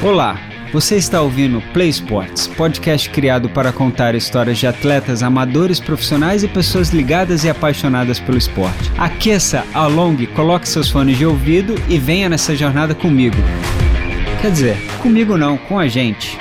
Olá, você está ouvindo Play Sports, podcast criado para contar histórias de atletas amadores, profissionais e pessoas ligadas e apaixonadas pelo esporte. Aqueça, alongue, coloque seus fones de ouvido e venha nessa jornada comigo. Quer dizer, comigo não, com a gente.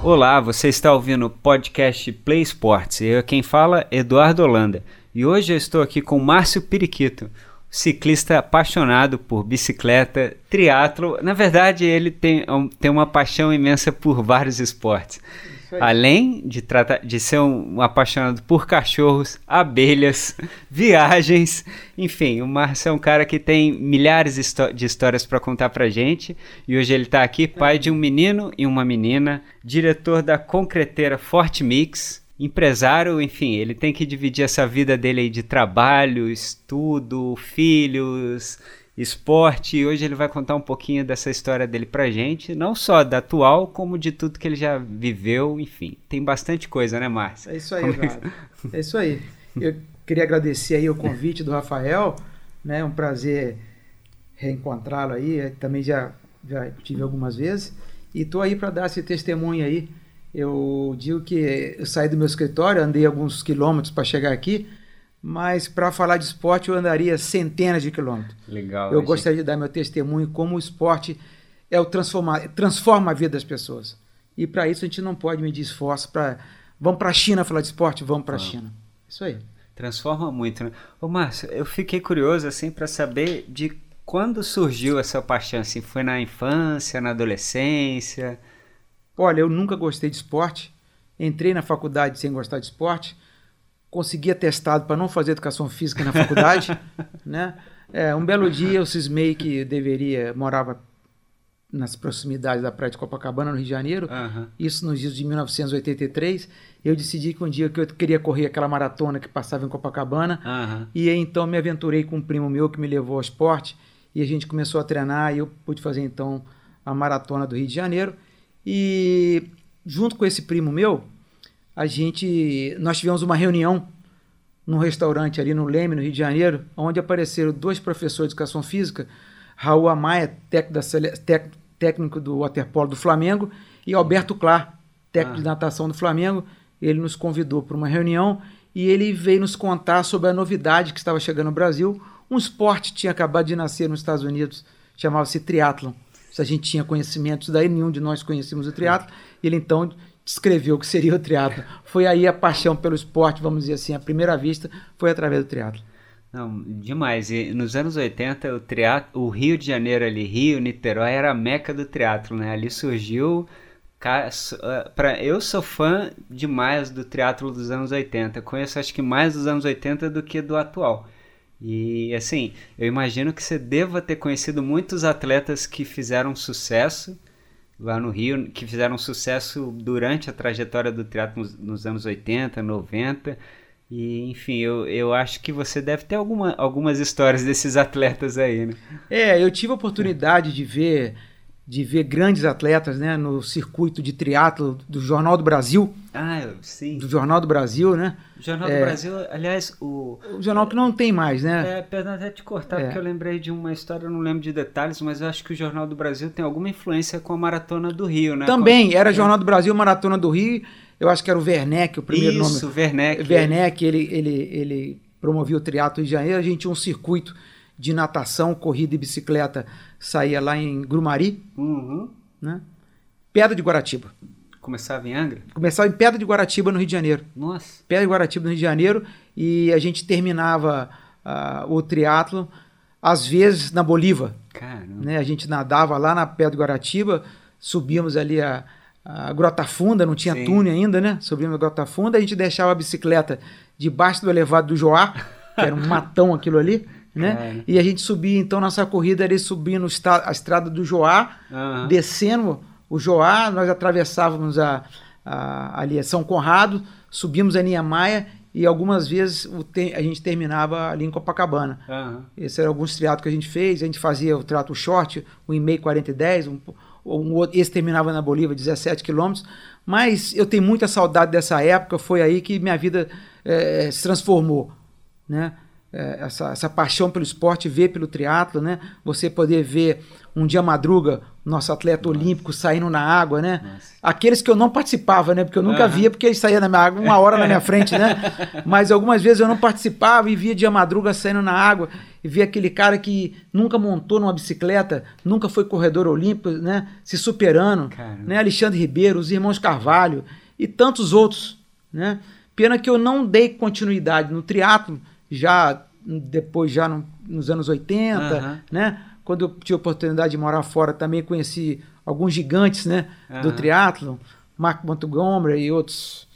Olá, você está ouvindo o podcast Play Sports. Eu quem fala, Eduardo Holanda. E hoje eu estou aqui com Márcio Periquito, ciclista apaixonado por bicicleta, triatlo. Na verdade, ele tem, tem uma paixão imensa por vários esportes. Além de, tratar, de ser um, um, apaixonado por cachorros, abelhas, viagens, enfim, o Márcio é um cara que tem milhares de histórias para contar para gente. E hoje ele está aqui, pai de um menino e uma menina, diretor da concreteira Forte Mix, empresário, enfim, ele tem que dividir essa vida dele aí de trabalho, estudo, filhos, esporte. E hoje ele vai contar um pouquinho dessa história dele pra gente, não só da atual, como de tudo que ele já viveu, enfim. Tem bastante coisa, né, Márcio? É isso aí, cara. É isso aí. Eu queria agradecer aí o convite do Rafael, né? É um prazer reencontrá-lo aí, também já, já tive algumas vezes. E tô aí para dar esse testemunho aí eu digo que eu saí do meu escritório, andei alguns quilômetros para chegar aqui, mas para falar de esporte eu andaria centenas de quilômetros. Legal. Eu gostaria gente... de dar meu testemunho como o esporte é o transformar, transforma a vida das pessoas. E para isso a gente não pode medir esforço para vamos para a China falar de esporte, vamos para a ah. China. Isso aí. Transforma muito, né? Ô Márcio, eu fiquei curioso assim para saber de quando surgiu essa paixão assim, foi na infância, na adolescência? Olha, eu nunca gostei de esporte, entrei na faculdade sem gostar de esporte, consegui atestado para não fazer educação física na faculdade, né? É, um belo dia eu cismei que deveria, morava nas proximidades da praia de Copacabana, no Rio de Janeiro, uhum. isso nos dias de 1983, eu decidi que um dia que eu queria correr aquela maratona que passava em Copacabana, uhum. e então me aventurei com um primo meu que me levou ao esporte, e a gente começou a treinar, e eu pude fazer então a maratona do Rio de Janeiro, e junto com esse primo meu, a gente nós tivemos uma reunião num restaurante ali no Leme, no Rio de Janeiro, onde apareceram dois professores de educação física, Raul Amaya, técnico do waterpolo do Flamengo, e Alberto Clar, técnico ah. de natação do Flamengo. Ele nos convidou para uma reunião e ele veio nos contar sobre a novidade que estava chegando no Brasil. Um esporte tinha acabado de nascer nos Estados Unidos, chamava-se triatlon se a gente tinha conhecimentos daí, nenhum de nós conhecíamos o triatlo. Ele então descreveu o que seria o triatlo. Foi aí a paixão pelo esporte, vamos dizer assim, a primeira vista foi através do triatlo. Não, demais. E nos anos 80, o, triatlo, o Rio de Janeiro ali, Rio, Niterói, era a meca do triatlo, né? Ali surgiu... Pra, eu sou fã demais do triatlo dos anos 80. Conheço acho que mais dos anos 80 do que do atual. E assim, eu imagino que você deva ter conhecido muitos atletas que fizeram sucesso lá no Rio, que fizeram sucesso durante a trajetória do triatlo nos, nos anos 80, 90. E, enfim, eu, eu acho que você deve ter alguma, algumas histórias desses atletas aí, né? É, eu tive a oportunidade de ver de ver grandes atletas né, no circuito de triatlo do Jornal do Brasil. Ah, sim. Do Jornal do Brasil, né? Jornal é, do Brasil, aliás, o. O jornal que não tem mais, né? É, perdão até te cortar, é. porque eu lembrei de uma história, eu não lembro de detalhes, mas eu acho que o Jornal do Brasil tem alguma influência com a Maratona do Rio, né? Também, era Jornal do Brasil, Maratona do Rio. Eu acho que era o Werneck, o primeiro Isso, nome. Isso, Werneck. Werneck, ele, ele, ele promovia o triatlo de Janeiro. A gente tinha um circuito de natação, corrida e bicicleta, saía lá em Grumari. Uhum né? Pedra de Guaratiba. Começava em Angra? Começava em Pedra de Guaratiba, no Rio de Janeiro. Nossa. Pedra de Guaratiba, no Rio de Janeiro. E a gente terminava uh, o triatlo, às vezes, na Bolívar. Caramba. Né? A gente nadava lá na Pedra de Guaratiba, subíamos ali a, a Grota Funda, não tinha Sim. túnel ainda, né? Subíamos a Grota Funda, a gente deixava a bicicleta debaixo do elevado do Joá, que era um matão aquilo ali né? E a gente subia, então, nossa corrida era subindo a estrada do Joá, uhum. descendo o Joá, nós atravessávamos a, a, ali a São Conrado, subimos a Niemeyer e algumas vezes te, a gente terminava ali em Copacabana. Uhum. Esse era alguns triatos que a gente fez, a gente fazia o trato short, o e-mail 40 e 10, um, um, esse terminava na Bolívia, 17 quilômetros, mas eu tenho muita saudade dessa época, foi aí que minha vida é, se transformou, né? É, essa, essa paixão pelo esporte, ver pelo triatlo, né? Você poder ver um dia madruga nosso atleta Nossa. olímpico saindo na água, né? Nossa. Aqueles que eu não participava, né? Porque eu nunca uhum. via, porque eles saíam na minha água uma hora na minha frente, né? Mas algumas vezes eu não participava e via dia madruga saindo na água e via aquele cara que nunca montou numa bicicleta, nunca foi corredor olímpico, né? Se superando, Caramba. né? Alexandre Ribeiro, os irmãos Carvalho e tantos outros, né? Pena que eu não dei continuidade no triatlo já depois já no, nos anos 80, uhum. né? Quando eu tive a oportunidade de morar fora, também conheci alguns gigantes, né, uhum. do triatlon, Mark Montgomery e outros,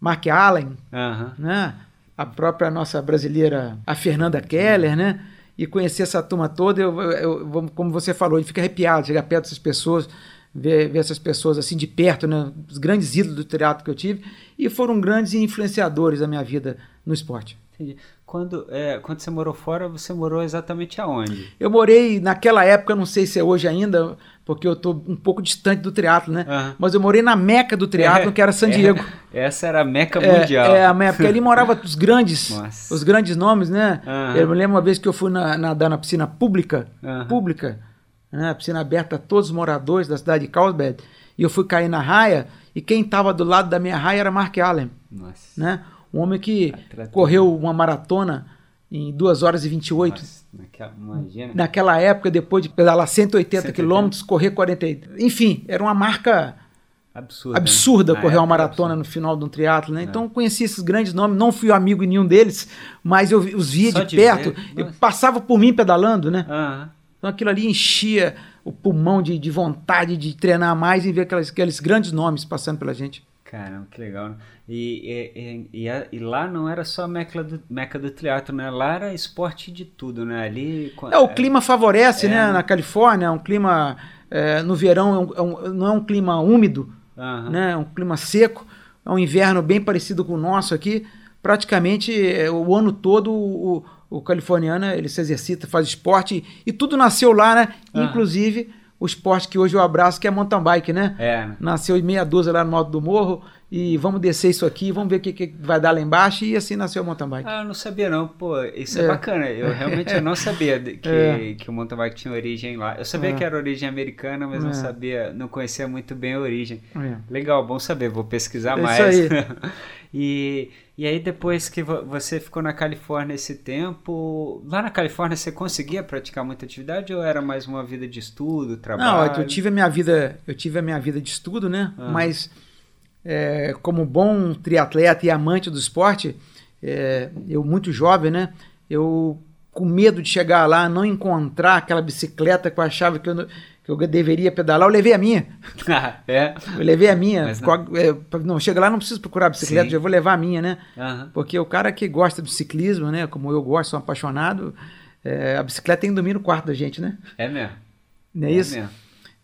Mark Allen, uhum. né? A própria nossa brasileira, a Fernanda Keller, né? E conhecer essa turma toda, eu, eu, eu como você falou, a gente fica arrepiado, chegar perto dessas pessoas, ver, ver, essas pessoas assim de perto, né? Os grandes ídolos do teatro que eu tive, e foram grandes influenciadores da minha vida no esporte. Entendi. Quando, é, quando você morou fora, você morou exatamente aonde? Eu morei naquela época, não sei se é hoje ainda, porque eu estou um pouco distante do triatlo, né? Uhum. Mas eu morei na meca do triatlo, é, que era San é, Diego. É, essa era a meca mundial. É, a meca, porque ali morava os grandes, os grandes nomes, né? Uhum. Eu me lembro uma vez que eu fui nadar na piscina pública, uhum. pública, né? A piscina aberta a todos os moradores da cidade de Carlsbad, e eu fui cair na raia, e quem estava do lado da minha raia era Mark Allen, Nossa. né? Um homem que correu uma maratona em 2 horas e 28. Nossa, naquela, imagina. Naquela época, depois de pedalar 180 quilômetros, correr 40. Enfim, era uma marca absurda, absurda né? correr uma maratona no final de um triatlo, né? É. Então conheci esses grandes nomes, não fui amigo de nenhum deles, mas eu os via de, de, perto, eu passava por mim pedalando, né? Uhum. Então aquilo ali enchia o pulmão de, de vontade de treinar mais e ver aquelas, aqueles grandes nomes passando pela gente. Caramba, que legal. Né? E, e, e, e, lá não era só a meca do, meca do triatlo, né? Lá era esporte de tudo, né? Ali... É, o clima favorece, é, né? Na Califórnia, é um clima... É, no verão é um, não é um clima úmido, uhum. né? É um clima seco. É um inverno bem parecido com o nosso aqui. Praticamente é, o ano todo o, o californiano ele se exercita, faz esporte e tudo nasceu lá, né? Uhum. Inclusive o esporte que hoje eu abraço, que é mountain bike, né? É. Nasceu em meia dúzia lá no Alto do Morro e vamos descer isso aqui, vamos ver o que, que vai dar lá embaixo e assim nasceu o mountain bike. Ah, eu não sabia não, pô, isso é, é bacana, eu realmente eu não sabia que, é. que o mountain bike tinha origem lá. Eu sabia é. que era origem americana, mas não é. sabia, não conhecia muito bem a origem. É. Legal, bom saber, vou pesquisar mais. Isso aí. e e aí depois que você ficou na Califórnia esse tempo, lá na Califórnia você conseguia praticar muita atividade ou era mais uma vida de estudo, trabalho? Não, eu tive a minha vida, eu tive a minha vida de estudo, né? Uhum. Mas é, como bom triatleta e amante do esporte, é, eu muito jovem, né? Eu com medo de chegar lá, não encontrar aquela bicicleta que eu achava que eu, que eu deveria pedalar, eu levei a minha. Ah, é? Eu levei a minha. não. É, não, chega lá, não preciso procurar bicicleta, Sim. já vou levar a minha, né? Uhum. Porque o cara que gosta do ciclismo, né? Como eu gosto, sou apaixonado, é, a bicicleta tem que dormir no quarto da gente, né? É mesmo. Não é, é isso? Mesmo.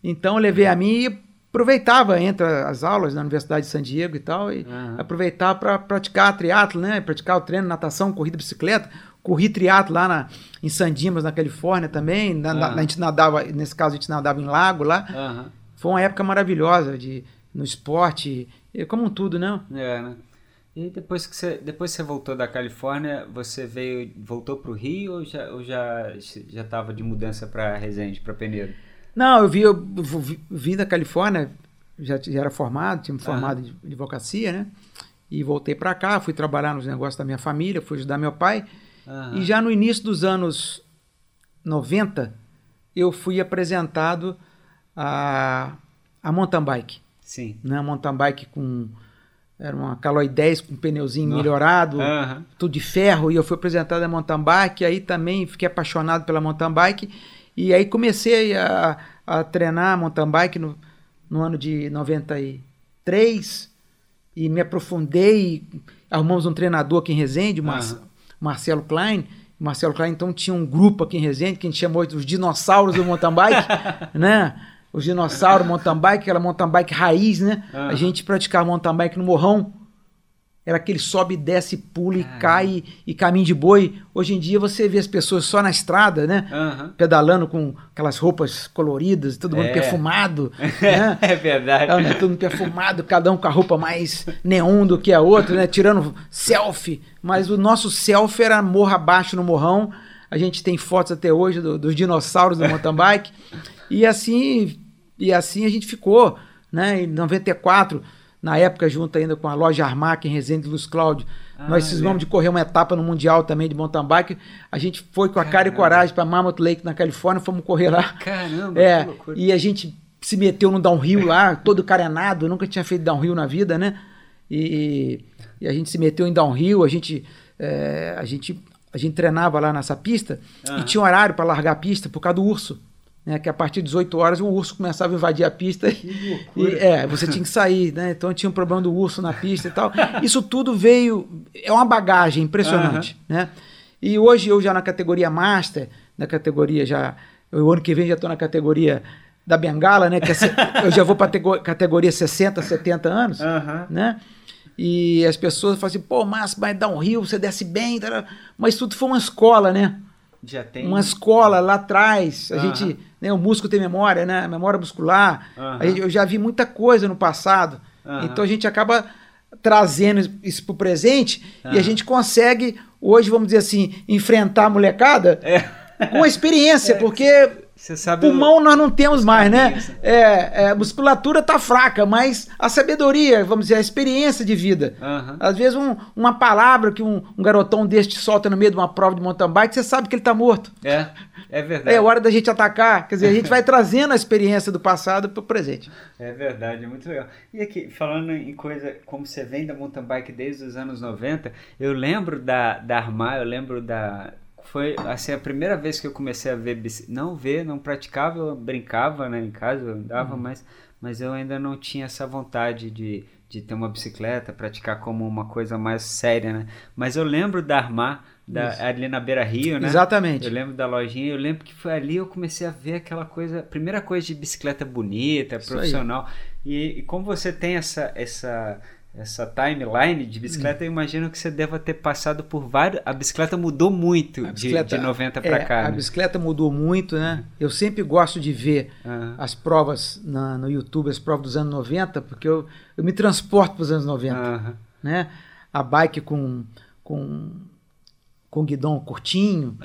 Então eu levei a minha e aproveitava entre as aulas na Universidade de San Diego e tal, e uhum. aproveitava para praticar triatlo, né? Praticar o treino, natação, corrida, bicicleta corri triatlo lá na, em San Dimas, na Califórnia também. Na, uhum. na, a gente nadava, nesse caso, a gente nadava em lago lá. Uhum. Foi uma época maravilhosa de, no esporte, como um tudo, né? É, né? E depois que você, depois você voltou da Califórnia, você veio, voltou para o Rio ou já, ou já já estava de mudança para Resende, para Penedo? Não, eu vi, eu vim da Califórnia, já, já era formado, tinha me formado de advocacia, né? E voltei para cá, fui trabalhar nos negócios da minha família, fui ajudar meu pai. Uhum. E já no início dos anos 90, eu fui apresentado a, a mountain bike. Sim. Né? Mountain bike com. Era uma Caloi 10 com um pneuzinho Nossa. melhorado, uhum. tudo de ferro, e eu fui apresentado a mountain bike, aí também fiquei apaixonado pela mountain bike, e aí comecei a, a treinar mountain bike no, no ano de 93, e me aprofundei, arrumamos um treinador aqui em Resende, uma, uhum. Marcelo Klein. Marcelo Klein, então, tinha um grupo aqui em Resende que a gente chamou de os dinossauros do mountain bike, né? Os dinossauros mountain bike, aquela mountain bike raiz, né? Uhum. A gente praticava mountain bike no morrão. Era aquele sobe, desce, pula e cai e caminho de boi. Hoje em dia você vê as pessoas só na estrada, né? Aham. Pedalando com aquelas roupas coloridas, todo mundo É. perfumado. né? É verdade. É, né? Todo mundo perfumado, cada um com a roupa mais neon do que a outra, né? Tirando selfie. Mas o nosso selfie era morro abaixo no morrão. A gente tem fotos até hoje do- dos dinossauros do mountain bike. E assim, e assim a gente ficou, né? Em 94, na época, junto ainda com a loja Armac em Resende Luz Cláudio. Ah, nós cismamos de correr uma etapa no Mundial também de mountain bike. A gente foi com a cara e Caramba. coragem para Mammoth Lake, na Califórnia, fomos correr lá. Caramba, É, que loucura. e a gente se meteu no downhill lá, todo carenado, nunca tinha feito downhill na vida, né? E, e a gente se meteu em downhill, a gente, é, a gente, a gente treinava lá nessa pista Aham. e tinha um horário para largar a pista por causa do urso. Né, que a partir de 18 horas o urso começava a invadir a pista e, loucura. é, você tinha que sair, né? Então tinha um problema do urso na pista e tal. Isso tudo veio, é uma bagagem impressionante, né? E hoje eu já na categoria Master, na categoria já, o ano que vem já estou na categoria da Bengala, né? Que é eu já vou para categoria 60, 70 anos, Aham. né? E as pessoas falam assim, pô, Márcio, vai dar um rio, você desce bem, mas tudo foi uma escola, né? Tem. Uma escola lá atrás, a gente, né, o músculo tem memória, né? Memória muscular. A gente- eu já vi muita coisa no passado. Então a gente acaba trazendo isso pro presente e a gente consegue hoje, vamos dizer assim, enfrentar a molecada É. com a experiência, porque Sabe. o- pulmão nós não temos mais, né? É, é, a musculatura tá fraca, mas a sabedoria, vamos dizer, a experiência de vida. Aham. Às vezes um- uma palavra que um, um garotão deste solta no meio de uma prova de mountain bike, você sabe que ele tá morto. É, é verdade. É hora da gente atacar. Quer dizer, a gente vai trazendo a experiência do passado pro presente. É verdade, é muito legal. E aqui, falando em coisa, como você vem da mountain bike desde os anos 90, eu lembro da, da Armar, eu lembro da. Foi assim a primeira vez que eu comecei a ver, bici- não ver, não praticava, eu brincava né, em casa, eu andava, mas, mas eu ainda não tinha essa vontade de, de ter uma bicicleta, praticar como uma coisa mais séria, né? Mas eu lembro da Armar, da, Isso. ali na Beira Rio, né? Exatamente. Eu lembro da lojinha, eu lembro que foi ali eu comecei a ver aquela coisa, primeira coisa de bicicleta bonita, Isso profissional. E, e como você tem essa essa essa timeline de bicicleta, eu imagino que você deva ter passado por vários. A bicicleta mudou muito A de, bicicleta- de 90 para É, cá. A né? bicicleta mudou muito, né? Eu sempre gosto de ver as provas na- no YouTube, as provas dos anos 90, porque eu, eu me transporto para os anos 90. Aham. Né? A bike com, com, com guidão curtinho,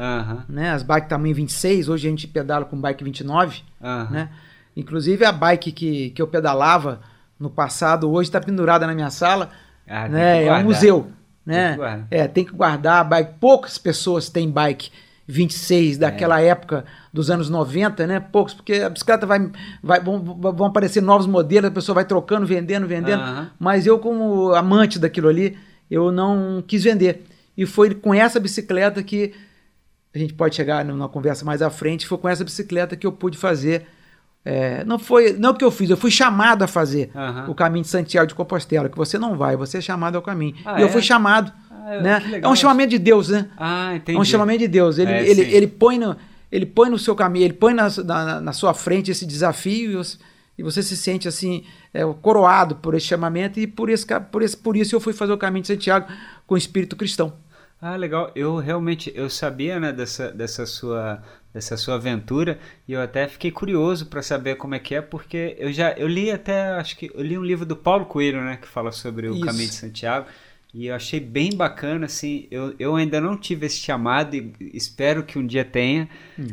né? as bikes tamanho 26, hoje a gente pedala com bike 29. Aham. né? Inclusive a bike que, que eu pedalava no passado, hoje está pendurada na minha sala, Ah, tem né? É um museu. Tem Né? guardar. É, tem que guardar a bike. Poucas pessoas têm bike 26 daquela É. época dos anos 90, né? Poucos, porque a bicicleta vai, vai vão, vão aparecer novos modelos, a pessoa vai trocando, vendendo, vendendo. Mas eu, como amante daquilo ali, eu não quis vender. E foi com essa bicicleta que a gente pode chegar numa conversa mais à frente. Foi com essa bicicleta que eu pude fazer. É, não foi não que eu fiz, eu fui chamado a fazer Aham. o caminho de Santiago de Compostela, que você não vai, você é chamado ao caminho. Ah, e eu é? fui chamado, Ah, né? É um chamamento de Deus, né? Ah, entendi. É um chamamento de Deus. Ele, É, ele, sim. ele, põe no, ele põe no seu caminho, ele põe na, na, na sua frente esse desafio e você, e você se sente assim, é, coroado por esse chamamento e por, esse, por, esse, por isso eu fui fazer o caminho de Santiago com o espírito cristão. Ah, legal. Eu realmente eu sabia, né, dessa, dessa sua dessa sua aventura e eu até fiquei curioso para saber como é que é, porque eu já eu li até acho que eu li um livro do Paulo Coelho, né, que fala sobre o Isso. Caminho de Santiago e eu achei bem bacana assim. Eu, eu ainda não tive esse chamado e espero que um dia tenha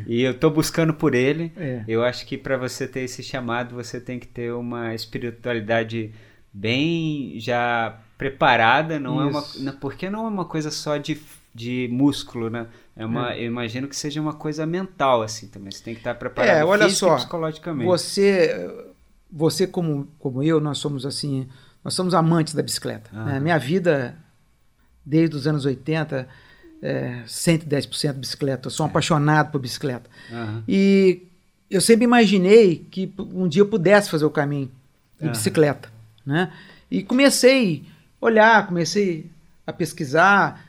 e eu tô buscando por ele. É. Eu acho que para você ter esse chamado, você tem que ter uma espiritualidade bem já preparada, não é uma, Isso. porque não é uma coisa só de, de músculo, né? É uma, eu imagino que seja uma coisa mental assim também. Você tem que estar preparado É, olha só, psicologicamente. Você, você como, como eu, nós somos assim, nós somos amantes da bicicleta. Aham. né? Minha vida, desde os anos 80, é 110% bicicleta. Eu sou um apaixonado por bicicleta. E eu sempre imaginei que um dia eu pudesse fazer o caminho de bicicleta, né? E comecei a olhar, comecei a pesquisar.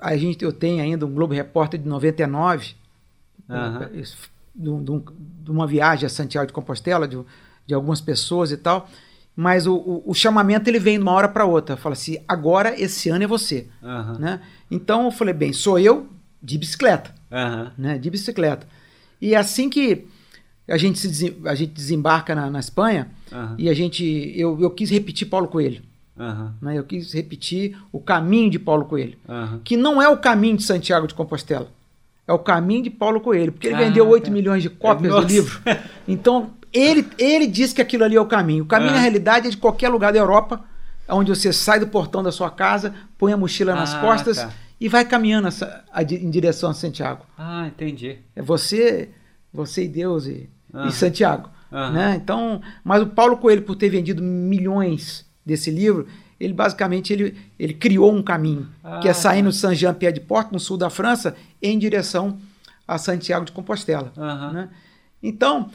A gente, eu tenho ainda um Globo Repórter de 99, Aham. isso, de, de um- de uma viagem a Santiago de Compostela, de, de algumas pessoas e tal. mas o, o, o chamamento ele vem de uma hora para outra. Fala assim, agora esse ano é você. Aham. Né? Então eu falei, bem, sou eu de bicicleta, Aham. né? De bicicleta. E assim que a gente, se a gente desembarca na, na Espanha, Aham. e a gente. Eu, eu quis repetir Paulo Coelho. Aham. Né? Eu quis repetir o caminho de Paulo Coelho. Aham. Que não é o caminho de Santiago de Compostela. É o caminho de Paulo Coelho. Porque ele Ah, vendeu 8 tá. milhões de cópias Nossa. do livro. Então, ele, ele diz que aquilo ali é o caminho. O caminho, Ah. na realidade, é de qualquer lugar da Europa, onde você sai do portão da sua casa, põe a mochila nas Ah, costas tá. e vai caminhando a em direção a Santiago. Ah, entendi. É você, você e Deus e, e Santiago. Né? Então, mas o Paulo Coelho, por ter vendido milhões desse livro, ele basicamente ele, ele criou um caminho, Ah, que é saindo tá. de Saint-Jean-Pied-de-Port, no sul da França, em direção a Santiago de Compostela. Aham. né? Então,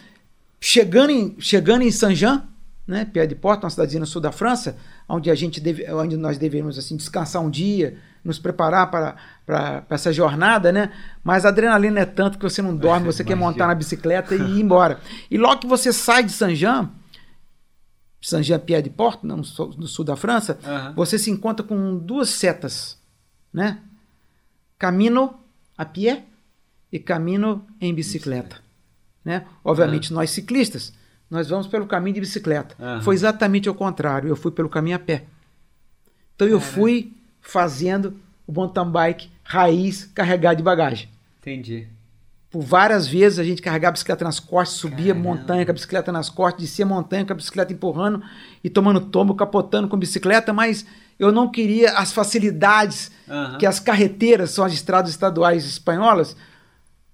chegando em, chegando em Saint-Jean, né, Pied-de-Port, uma cidadezinha no sul da França, onde a gente deve, onde nós devemos assim descansar um dia, nos preparar para, para, para essa jornada, né? Mas a adrenalina é tanto que você não dorme, você quer montar na bicicleta e ir embora. E logo que você sai de Saint-Jean, Saint-Jean-Pied-de-Port, no, no sul da França, Aham. você se encontra com duas setas, né? Camino a pé e camino em bicicleta, né? Obviamente nós ciclistas, nós vamos pelo caminho de bicicleta. Aham. Foi exatamente o contrário, eu fui pelo caminho a pé. Então eu fui fazendo o mountain bike raiz carregado de bagagem. Entendi. Por várias vezes a gente carregava a bicicleta nas costas, subia Caramba. montanha com a bicicleta nas costas, descia montanha com a bicicleta empurrando e tomando tombo, capotando com bicicleta, mas eu não queria as facilidades Aham. que as carreteiras, são as estradas estaduais espanholas,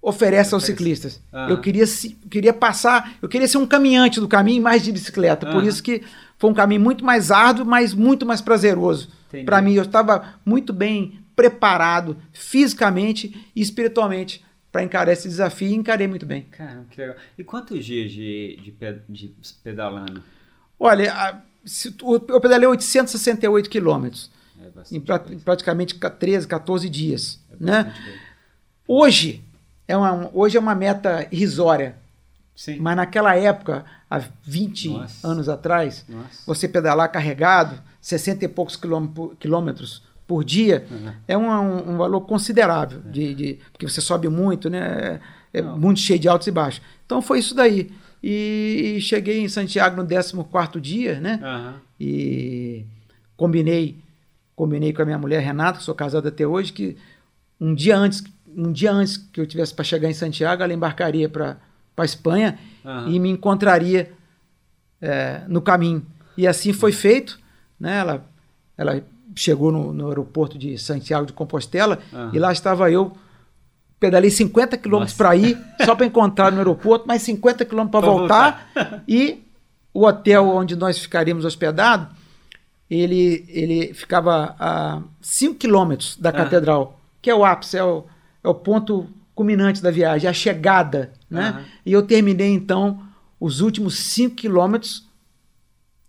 oferecem aos ciclistas. Aham. Eu queria, se- queria passar, eu queria ser um caminhante do caminho mais de bicicleta. Por Aham. isso que foi um caminho muito mais árduo, mas muito mais prazeroso. Para mim, eu estava muito bem preparado fisicamente e espiritualmente para encarar esse desafio e encarei muito bem. Caramba, que legal. E quantos dias de, de, de pedalando? Olha, a- se eu pedalei 868 quilômetros É em, pra- em praticamente ca- 13, 14 dias. É né? Hoje é uma, hoje é uma meta irrisória, Sim. mas naquela época, há 20 Nossa. anos atrás, Nossa. você pedalar carregado, 60 e poucos quilômetros por, dia, Uhum. é um, um- um valor considerável, de, de- porque você sobe muito, né? É Não. muito cheio de altos e baixos. Então foi isso daí. E, cheguei em Santiago no 14º dia, né? Aham. E combinei, combinei com a minha mulher Renata, que sou casado até hoje, que um dia antes, um dia antes que eu tivesse para chegar em Santiago, ela embarcaria para para Espanha Aham. e me encontraria é, no caminho. E assim foi feito, né? Ela, ela chegou no, no aeroporto de Santiago de Compostela Aham. e lá estava eu. Pedalei 50 quilômetros para ir, só para encontrar no aeroporto, mais 50 quilômetros para Pra voltar. E o hotel onde nós ficaríamos hospedados, ele, ele ficava a 5 quilômetros da Ah. catedral, que é o ápice, é o, é o ponto culminante da viagem, é a chegada. Né? Aham. E eu terminei, então, os últimos 5 quilômetros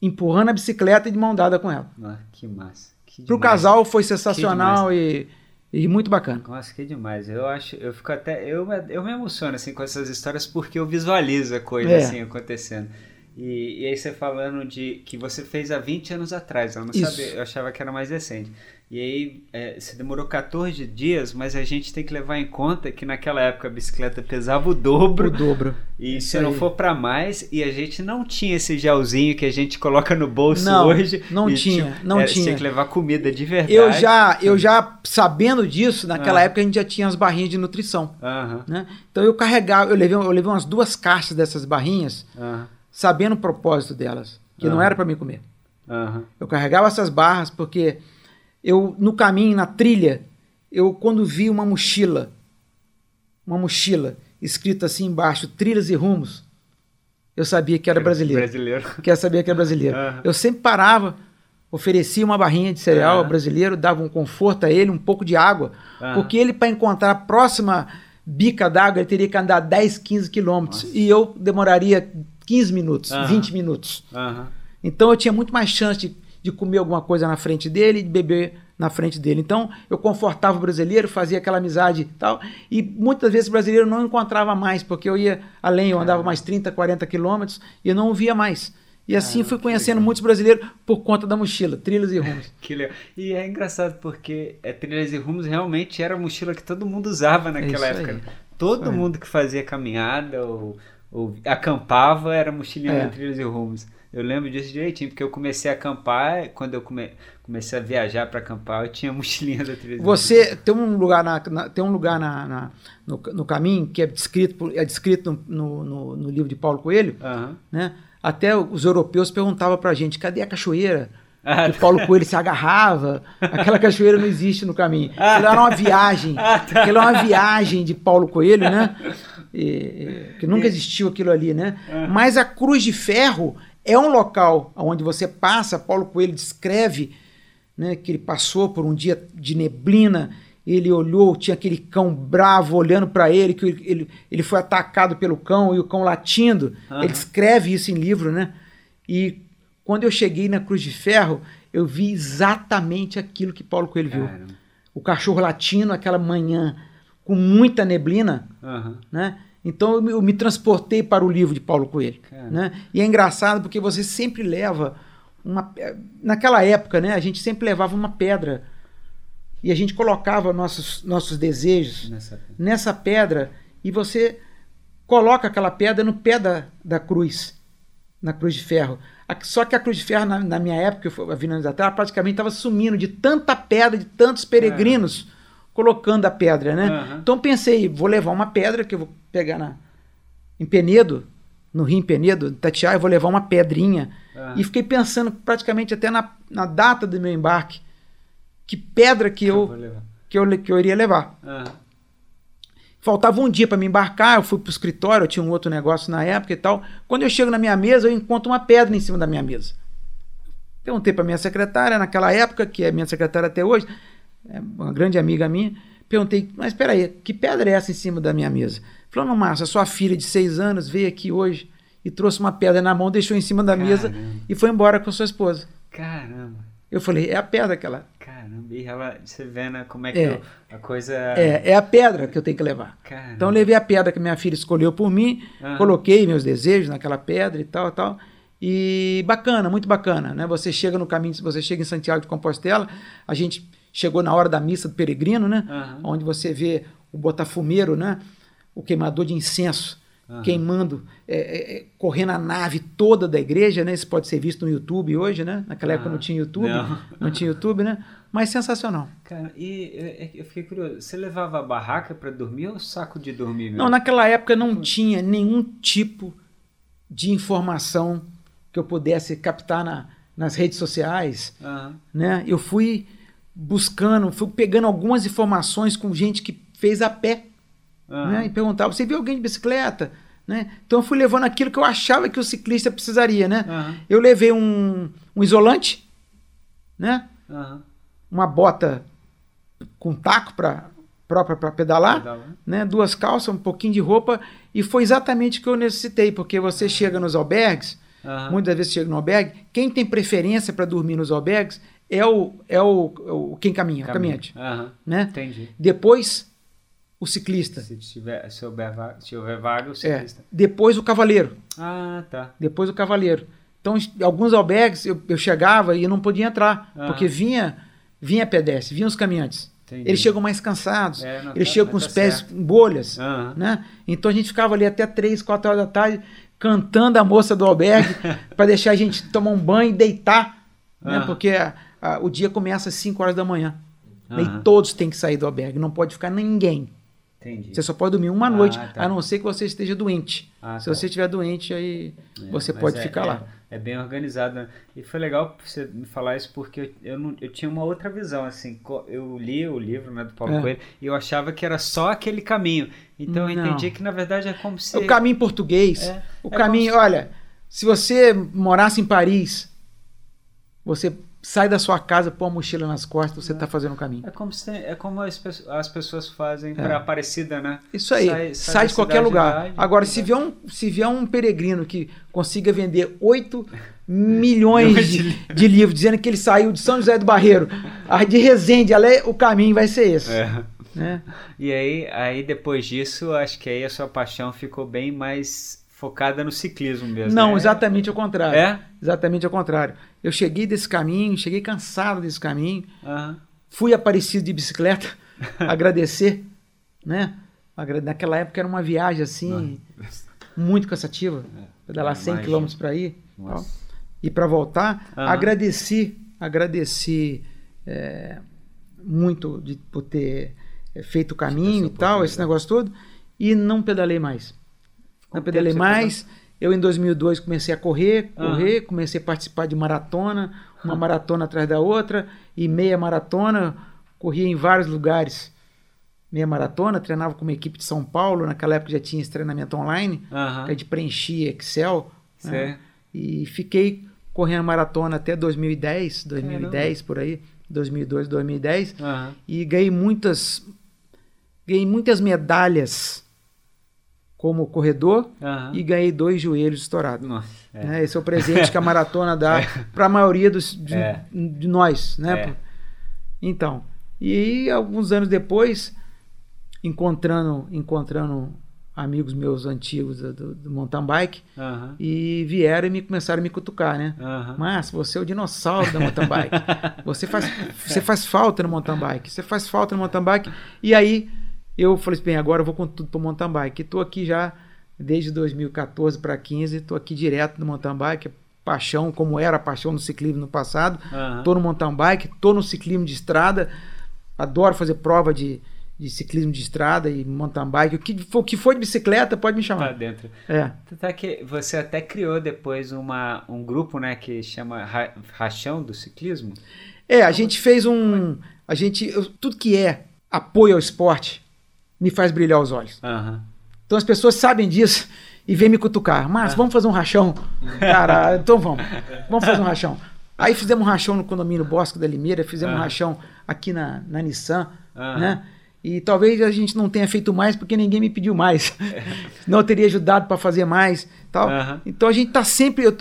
empurrando a bicicleta e de mão dada com ela. Nossa, que massa. Para o casal foi sensacional e, e muito bacana. Nossa, que demais. Eu acho, eu fico até, eu, eu me emociono assim com essas histórias porque eu visualizo a coisa É. assim acontecendo. E, e aí você falando de que você fez há 20 anos atrás, eu não Isso. sabia, eu achava que era mais recente. E aí é, você demorou 14 dias, mas a gente tem que levar em conta que naquela época a bicicleta pesava o dobro. O dobro. E Isso se não aí. for pra mais, e a gente não tinha esse gelzinho que a gente coloca no bolso Não, hoje. não tinha, não era- tinha. Tinha que levar comida de verdade. Eu já, eu já sabendo disso, naquela Ah. época a gente já tinha as barrinhas de nutrição. Aham, Né? Então eu carregava, eu levei, eu levei umas duas caixas dessas barrinhas, aham, sabendo o propósito delas, que não Ah. era para mim comer. Eu carregava essas barras porque eu no caminho, na trilha, eu quando vi uma mochila, uma mochila escrita assim embaixo, trilhas e rumos, eu sabia que era brasileiro. Brasileiro. Que eu sabia que era brasileiro. Aham. Eu sempre parava, oferecia uma barrinha de cereal Aham. brasileiro, dava um conforto a ele, um pouco de água, Aham. porque ele para encontrar a próxima bica d'água, ele teria que andar 10, 15 quilômetros Nossa. e eu demoraria 15 minutos, Aham. 20 minutos. Então eu tinha muito mais chance de, de comer alguma coisa na frente dele e de beber na frente dele. Então eu confortava o brasileiro, fazia aquela amizade e tal. E muitas vezes o brasileiro não encontrava mais, porque eu ia além, eu andava mais 30, 40 quilômetros e eu não o via mais. E assim Ah, fui conhecendo legal. muitos brasileiros por conta da mochila, trilhas e rumos. Que legal. E é engraçado porque é, Trilhas e Rumos realmente era a mochila que todo mundo usava naquela isso época. aí. né? Todo Isso aí. mundo que fazia caminhada ou, ou acampava era mochilinha É. da Trilhas e Rumos. Eu lembro disso direitinho, porque eu comecei a acampar, quando eu come- comecei a viajar para acampar, eu tinha mochilinha da Rumos. Você tem um lugar, na, na- tem um lugar na, na- no, no caminho que é descrito, é descrito no, no, no- livro de Paulo Coelho, Aham. né? Até os europeus perguntavam pra gente, cadê a cachoeira? Ah, que Paulo Coelho se agarrava, aquela cachoeira não existe no caminho. Ah, Aquilo era uma viagem, Ah, tá. aquilo era uma viagem de Paulo Coelho, né? E- que nunca existiu aquilo ali, né? Mas a Cruz de Ferro é um local onde você passa, Paulo Coelho descreve né, que ele passou por um dia de neblina, ele olhou, tinha aquele cão bravo olhando para ele, que ele, ele, foi atacado pelo cão e o cão latindo. Aham. Ele escreve isso em livro, né? E quando eu cheguei na Cruz de Ferro, eu vi exatamente aquilo que Paulo Coelho viu. Caramba. O cachorro latino, aquela manhã com muita neblina, Aham. né? Então eu me, eu me transportei para o livro de Paulo Coelho, Cara. né? E é engraçado porque você sempre leva uma naquela época, né? A gente sempre levava uma pedra e a gente colocava nossos nossos desejos Nessa... nessa pedra e você coloca aquela pedra no pé da, da cruz, na cruz de ferro. Só que a cruz de ferro, na, na minha época, eu fui há 20 anos atrás, praticamente estava sumindo de tanta pedra, de tantos peregrinos colocando a pedra, né? Aham. Então pensei, vou levar uma pedra que eu vou pegar na, em Penedo, no Rio em Penedo, Tatiá, eu vou levar uma pedrinha. Aham. E fiquei pensando praticamente até na, na data do meu embarque, que pedra que Eu eu, que eu, que eu iria levar. Aham. Faltava um dia para me embarcar, eu fui pro escritório, eu tinha um outro negócio na época e tal. Quando eu chego na minha mesa, eu encontro uma pedra em cima da minha mesa. Perguntei para minha secretária naquela época, que é minha secretária até hoje, uma grande amiga minha. Perguntei, mas espera aí, que pedra é essa em cima da minha mesa? Falou, não, Márcio, a sua filha de seis anos veio aqui hoje e trouxe uma pedra na mão, deixou em cima da mesa Caramba. e foi embora com sua esposa. Caramba. Eu falei, é a pedra que ela. Caramba. E ela, você vê, né, como é que É. a coisa... É, é a pedra que eu tenho que levar. Caramba. Então eu levei a pedra que minha filha escolheu por mim, Aham. coloquei meus desejos naquela pedra e tal, tal. E bacana, muito bacana, né? Você chega no caminho, você chega em Santiago de Compostela, a gente chegou na hora da missa do peregrino, né? Aham. Onde você vê o botafumeiro, né? O queimador de incenso Aham. queimando, é, é, é, correndo a nave toda da igreja, né? Isso pode ser visto no YouTube hoje, né? Naquela época Ah, não tinha YouTube, não. não tinha YouTube, né? Mas sensacional. Cara, e é, eu fiquei curioso, você levava a barraca para dormir ou saco de dormir mesmo? Não, naquela época não tinha nenhum tipo de informação que eu pudesse captar na- nas redes sociais, Aham. né? Eu fui buscando, fui pegando algumas informações com gente que fez a pé, Aham. né? E perguntava, você viu alguém de bicicleta? Né? Então eu fui levando aquilo que eu achava que o ciclista precisaria, né? Aham. Eu levei um, um isolante, né? Aham. Uma bota com taco para própria para pedalar, Pedala. né? Duas calças, um pouquinho de roupa e foi exatamente o que eu necessitei, porque você chega nos albergues, muitas vezes chega no albergue, quem tem preferência para dormir nos albergues é o é o, o quem caminha, o caminhante, Aham. né? Entendi. Depois o ciclista, Se tiver, se houver se houver vaga o é. ciclista. Depois o cavaleiro, Ah, tá. depois o cavaleiro. Então, alguns albergues eu, eu chegava e eu não podia entrar, Ah. porque vinha vinha pedestre, vinham os caminhantes. Entendi. Eles chegam mais cansados, É, não, eles tá- chegam com mas os tá pés certo. em bolhas, Aham. né? Então a gente ficava ali até 3, 4 horas da tarde cantando a moça do albergue para deixar a gente tomar um banho e deitar, né? Aham. Porque a- a- o dia começa às 5 horas da manhã. E todos têm que sair do albergue, não pode ficar ninguém. Entendi. Você só pode dormir uma Ah, noite, tá. a não ser que você esteja doente. Ah, Se tá. você estiver doente, aí É, você pode é- ficar é- lá. É bem organizado. né? E foi legal você me falar isso porque eu, eu, não, eu tinha uma outra visão. assim Eu li o livro né, do Paulo É. Coelho e eu achava que era só aquele caminho. Então eu Não. entendi que na verdade é como se. O caminho português, É, o é caminho, como olha, se você morasse em Paris, você sai da sua casa, põe a mochila nas costas, você está fazendo o caminho. É como, se, é como as, as pessoas fazem para Aparecida, né? É. Isso aí, Sai- sai, sai de qualquer lugar. Agora, se vier, um, se vier um peregrino que consiga vender 8 milhões de, de livros, dizendo que ele saiu de São José do Barreiro, de Resende, é- o caminho vai ser esse. É. Né? E aí, aí depois disso, acho que aí a sua paixão ficou bem mais focada no ciclismo mesmo. Não, né? exatamente ao contrário. É? Exatamente ao contrário. Eu cheguei desse caminho, cheguei cansado desse caminho, Aham. fui aparecido de bicicleta, agradecer, né? Naquela época era uma viagem assim, muito cansativa, pedalar 100 É. km para ir tal. E para voltar. Aham. Agradeci, agradeci é, muito de, por ter é, feito o caminho e tal, esse negócio todo, e não pedalei mais. Não pedalei mais. Eu em 2002 comecei a correr, correr, comecei a participar de maratona, uma maratona atrás da outra e meia maratona, corria em vários lugares. Meia maratona, treinava com uma equipe de São Paulo, naquela época já tinha esse treinamento online, Aham. que a gente preenchia Excel, né? E fiquei correndo maratona até 2010, 2010 por aí, 2002, 2010, Aham. e ganhei muitas ganhei muitas medalhas como corredor Aham. e ganhei dois joelhos estourados. Nossa. é. né? Esse é o presente que a maratona dá para a maioria dos, de, É. de nós, né? É. Então, e alguns anos depois, encontrando, encontrando amigos meus antigos do, do, mountain bike Aham. e vieram e me começaram a me cutucar, né? Aham. Mas você é o dinossauro da mountain bike. Você faz, você faz falta no mountain bike. Você faz falta no mountain bike. E aí eu falei assim, bem, agora eu vou com tudo para mountain bike. Estou aqui já desde 2014 para 15, estou aqui direto no mountain bike. Paixão, como era a paixão no ciclismo no passado. Estou no mountain bike, estou no ciclismo de estrada. Adoro fazer prova de, de ciclismo de estrada e mountain bike. O que for, o que for de bicicleta, pode me chamar. dentro. É. Tanto é que você até criou depois uma, um grupo, né, que chama Ra- Rachão do Ciclismo. É, a gente fez um. A gente. eu- tudo que é apoio ao esporte me faz brilhar os olhos. Aham. Então as pessoas sabem disso e vêm me cutucar. Mas vamos fazer um rachão. Cara, então vamos. Vamos fazer um rachão. Aí fizemos um rachão no condomínio Bosque da Limeira, fizemos um Ah. rachão aqui na, na Nissan, Ah. né? E talvez a gente não tenha feito mais porque ninguém me pediu mais. não eu teria ajudado para fazer mais, tal. Aham. Então a gente tá sempre eu-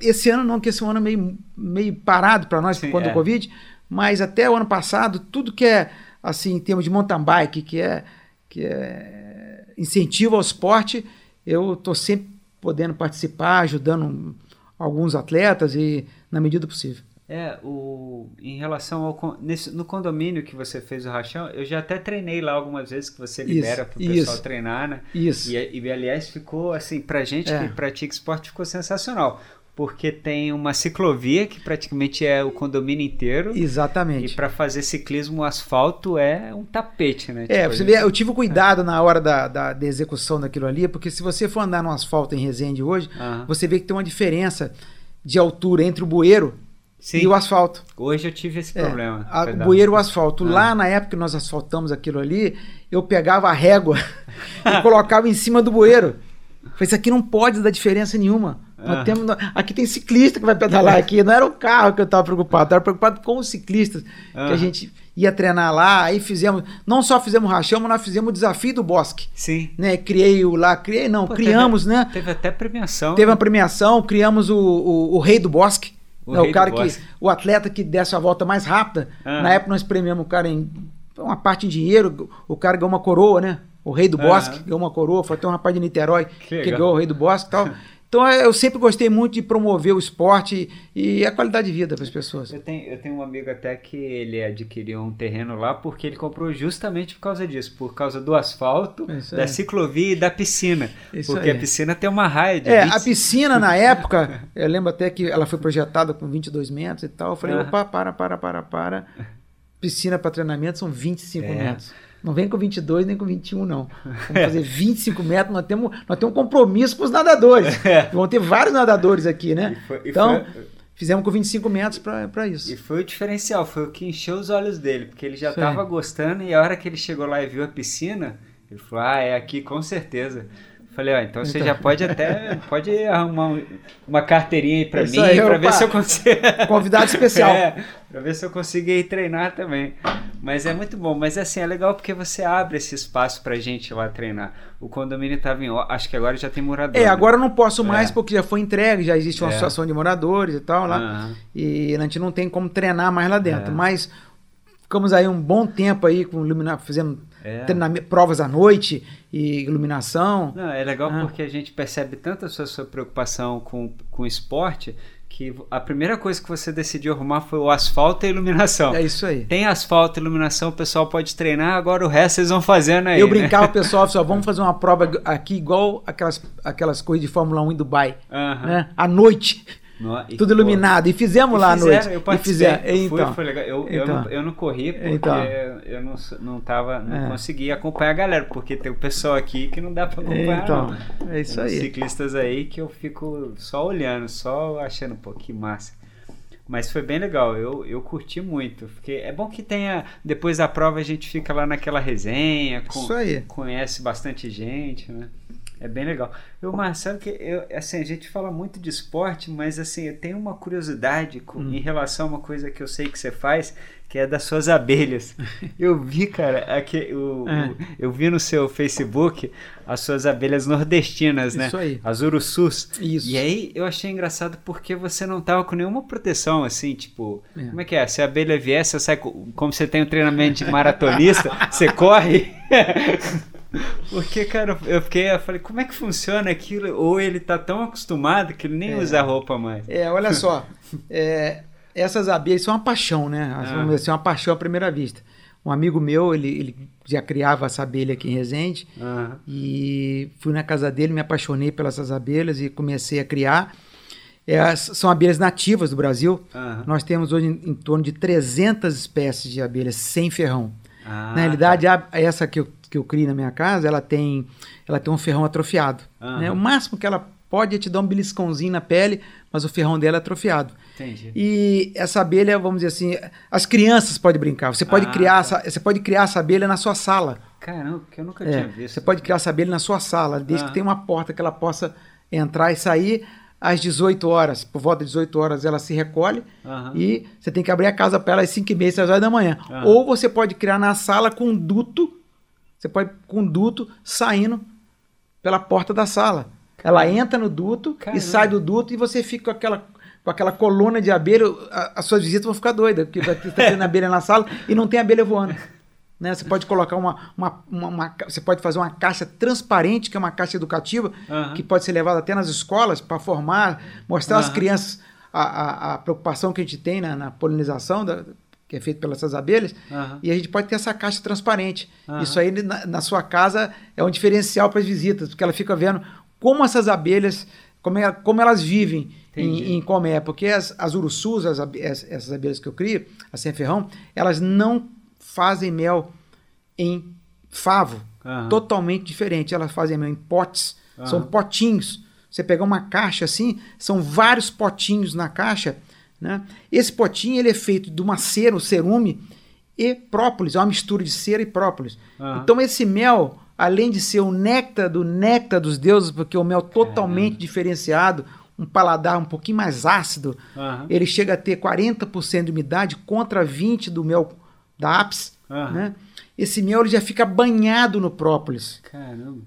esse ano não, que esse ano é meio meio parado para nós Sim, por conta é. do Covid, mas até o ano passado tudo que é assim em termos de mountain bike, que é que é incentivo ao esporte, eu tô sempre podendo participar, ajudando alguns atletas e na medida possível. É, o, em relação ao nesse- no condomínio que você fez o rachão, eu já até treinei lá algumas vezes que você libera para o pessoal treinar, né? Isso. E, e aliás ficou assim, pra gente É. que pratica esporte ficou sensacional, porque tem uma ciclovia que praticamente é o condomínio inteiro. E Exatamente. para fazer ciclismo, o asfalto é um tapete, né? É, Tipo, você vê, eu tive cuidado na hora da, da, da execução daquilo ali, porque se você for andar no asfalto em Resende hoje, Aham. você vê que tem uma diferença de altura entre o bueiro Sim, e o asfalto. hoje eu tive esse É, problema. a- o bueiro e o asfalto. Ah. Lá na época que nós asfaltamos aquilo ali, eu pegava a régua e colocava em cima do bueiro. Falei, isso aqui não pode dar diferença nenhuma. Ah. temos, aqui tem ciclista que vai pedalar aqui. Não era o carro que eu estava preocupado, eu estava preocupado com os ciclistas que a gente ia treinar lá. Aí fizemos, não só fizemos rachão, mas nós fizemos o desafio do bosque. Sim. Né? Criei o lá, criei não, Pô, criamos, teve, né? Teve até premiação. Teve uma premiação, criamos o, o, o Rei do Bosque. O né, O, cara que. Bosque. O atleta que desse a volta mais rápida. Ah. Na época nós premiamos o cara em uma parte em dinheiro. O cara ganhou uma coroa, né? O Rei do. Bosque ganhou uma coroa. Foi até um rapaz de Niterói Que que, ganhou o Rei do Bosque e tal. Então é, eu sempre gostei muito de promover o esporte e a qualidade de vida para as pessoas. Eu tenho, eu tenho um amigo até que ele adquiriu um terreno lá porque ele comprou justamente por causa disso, por causa do asfalto, Isso da ciclovia e da piscina. Isso porque a piscina tem uma raia de É, 20 a piscina na época, eu lembro até que ela foi projetada com 22 metros e tal. Eu falei, Aham. opa, para, para, para, para. Piscina para treinamento são 25 É. metros. Não vem com 22 nem com 21, não. Vamos fazer 25 metros. Nós temos, nós temos um compromisso com os nadadores. É. Vão ter vários nadadores aqui, né? E foi- e então, foi- fizemos com 25 metros para isso. E foi o diferencial, foi o que encheu os olhos dele, porque ele já estava gostando e a hora que ele chegou lá e viu a piscina, ele falou: Ah, é aqui com certeza. Falei, ó, então você Então. já pode até pode arrumar um- uma carteirinha aí pra Isso mim, aí, pra opa. ver se eu consigo. Convidado especial. É, pra ver se eu consigo ir treinar também. Mas é muito bom. Mas assim, é legal porque você abre esse espaço pra gente lá treinar. O condomínio tava em. Acho que agora já tem morador. É, né? agora eu não posso mais É. porque já foi entregue, já existe uma É. associação de moradores e tal lá. Aham. E a gente não tem como treinar mais lá dentro. É. Mas ficamos aí um bom tempo aí com ilumina, fazendo É. provas à noite e iluminação. Não, é legal Ah. porque a gente percebe tanto a sua, sua preocupação com, com o esporte que a primeira coisa que você decidiu arrumar foi o asfalto e a iluminação. É isso aí. Tem asfalto e iluminação, o pessoal pode treinar, agora o resto vocês vão fazendo aí. eu né? brincava, o pessoal, só vamos fazer uma prova aqui igual aquelas, aquelas coisas de Fórmula 1 em Dubai, né? À noite, No- e, tudo pô, iluminado. E fizemos e lá à noite. Eu e participei, fizeram. eu fui, Então, foi legal. Eu, eu, Então. não, eu não corri porque Então. eu não, não, tava, não É. conseguia acompanhar a galera, porque tem o pessoal aqui que não dá pra acompanhar. Então, não. é isso Tem aí. ciclistas aí que eu fico só olhando, só achando, pô, que massa. Mas foi bem legal, eu, eu curti muito. Porque é bom que tenha. Depois da prova a gente fica lá naquela resenha, com- Isso aí. conhece bastante gente, né? É bem legal. Eu, Marcelo, que eu, assim, a gente fala muito de esporte, mas assim, eu tenho uma curiosidade com- Hum. em relação a uma coisa que eu sei que você faz, que é das suas abelhas. Eu vi, cara, aqui, o, É. o- eu vi no seu Facebook as suas abelhas nordestinas, né? Isso aí. As urussus. Isso. E aí eu achei engraçado porque você não tava com nenhuma proteção, assim, tipo, É. como é que é? Se a abelha vier, você sai, co- como você tem um treinamento de maratonista, você corre. Porque, cara, eu fiquei, eu falei, como é que funciona aquilo? Ou ele tá tão acostumado que ele nem É. usa roupa mais. É, olha só. é, essas abelhas são uma paixão, né? Ah. Vamos dizer assim, uma paixão à primeira vista. Um amigo meu, ele, ele já criava essa abelha aqui em Resende. Aham. E fui na casa dele, me apaixonei pelas abelhas e comecei a criar. É, são abelhas nativas do Brasil. Aham. Nós temos hoje em, em torno de 300 espécies de abelhas sem ferrão. Ah, na realidade, a- essa que eu, que eu crio na minha casa, ela tem, ela tem um ferrão atrofiado. Aham. né? O máximo que ela pode é te dar um beliscãozinho na pele, mas o ferrão dela é atrofiado. Entendi. E essa abelha, vamos dizer assim, as crianças podem brincar. Você pode, Ah, criar, tá. essa, você pode criar essa abelha na sua sala. Caramba, que eu nunca É, tinha visto. você pode criar essa abelha na sua sala, desde Ah. que tenha uma porta que ela possa entrar e sair às 18 horas. Por volta de 18 horas ela se recolhe Aham. e você tem que abrir a casa para ela às 5 e meia, 6 horas da manhã. Ah. Ou você pode criar na sala com um duto, você pode com duto saindo pela porta da sala. Ela entra no duto Caramba. e sai do duto e você fica com aquela com aquela coluna de abelha, a- as suas visitas vão ficar doidas, porque vai ter tá tendo abelha na sala e não tem abelha voando. Né? Você pode colocar uma, uma, uma- uma Você pode fazer uma caixa transparente, que é uma caixa educativa, Aham. que pode ser levada até nas escolas para formar, mostrar às Aham. crianças a, a, a preocupação que a gente tem na, na polinização, da- que é feita pelas essas abelhas. Aham. E a gente pode ter essa caixa transparente. Aham. Isso aí na, na sua casa é um diferencial para as visitas, porque ela fica vendo como essas abelhas, como, é- como elas vivem em, em colmeia. Porque as, as urussus, as, as- essas abelhas que eu crio, as sem ferrão, elas não fazem mel em favo. Aham. Totalmente diferente. Elas fazem mel em potes. São potinhos. Você pegar uma caixa assim, são vários potinhos na caixa. Né? Esse potinho ele é feito de uma cera, o cerume, e própolis. É uma mistura de cera e própolis. Aham. Então esse mel, além de ser o néctar do néctar dos deuses, porque é um mel totalmente diferenciado, um paladar um pouquinho mais ácido, Aham. ele chega a ter 40% de umidade contra 20% do mel da ápice. Né? Esse mel ele já fica banhado no própolis. Caramba.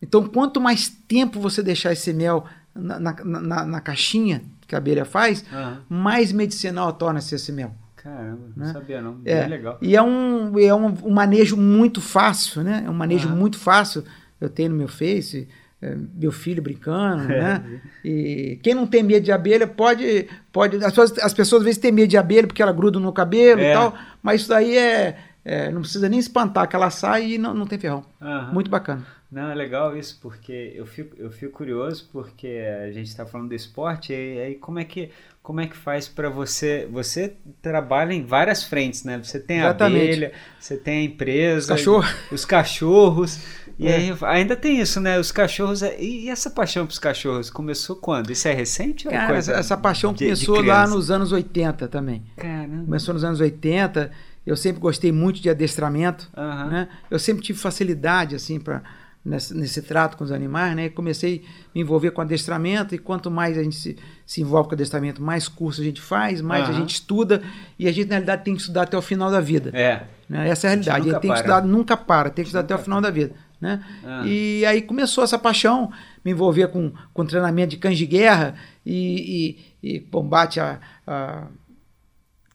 Então, quanto mais tempo você deixar esse mel na, na, na- na caixinha que a abelha faz, Aham. mais medicinal torna-se esse mel. Caramba, não Né? sabia não. É, Bem legal. E é, um, é um, um manejo muito fácil, né? É um manejo Aham. muito fácil. Eu tenho no meu Face, é, meu filho brincando, né? E quem não tem medo de abelha pode. pode as, pessoas, as pessoas às vezes têm medo de abelha porque ela gruda no cabelo É. e tal, mas isso daí é, é, Não precisa nem espantar que ela sai e não, não tem ferrão. Aham. Muito bacana. Não, é legal isso, porque eu fico, eu fico curioso, porque a gente está falando do esporte, e aí como é que, como é que faz para você, você trabalha em várias frentes, né? Você tem a Exatamente. abelha, você tem a empresa, Os cachorros. os cachorros, e É. aí ainda tem isso, né? Os cachorros, e essa paixão pelos cachorros começou quando? Isso é recente ou é Cara, coisa essa, paixão de- de começou lá criança? nos anos 80 também. Caramba. Começou nos anos 80. Eu sempre gostei muito de adestramento. Aham. né? Eu sempre tive facilidade assim para nesse, nesse trato com os animais, né? E comecei a me envolver com adestramento e quanto mais a gente se, se envolve com adestramento, mais curso a gente faz, mais a Aham. gente estuda e a gente na realidade tem que estudar até o final da vida. É. né? Essa é a realidade. nunca Ele tem que para. estudar, nunca para, tem que estudar até o final da vida. Né? Ah. E aí começou essa paixão, me envolver com, com treinamento de cães de guerra e, e- e combate a, a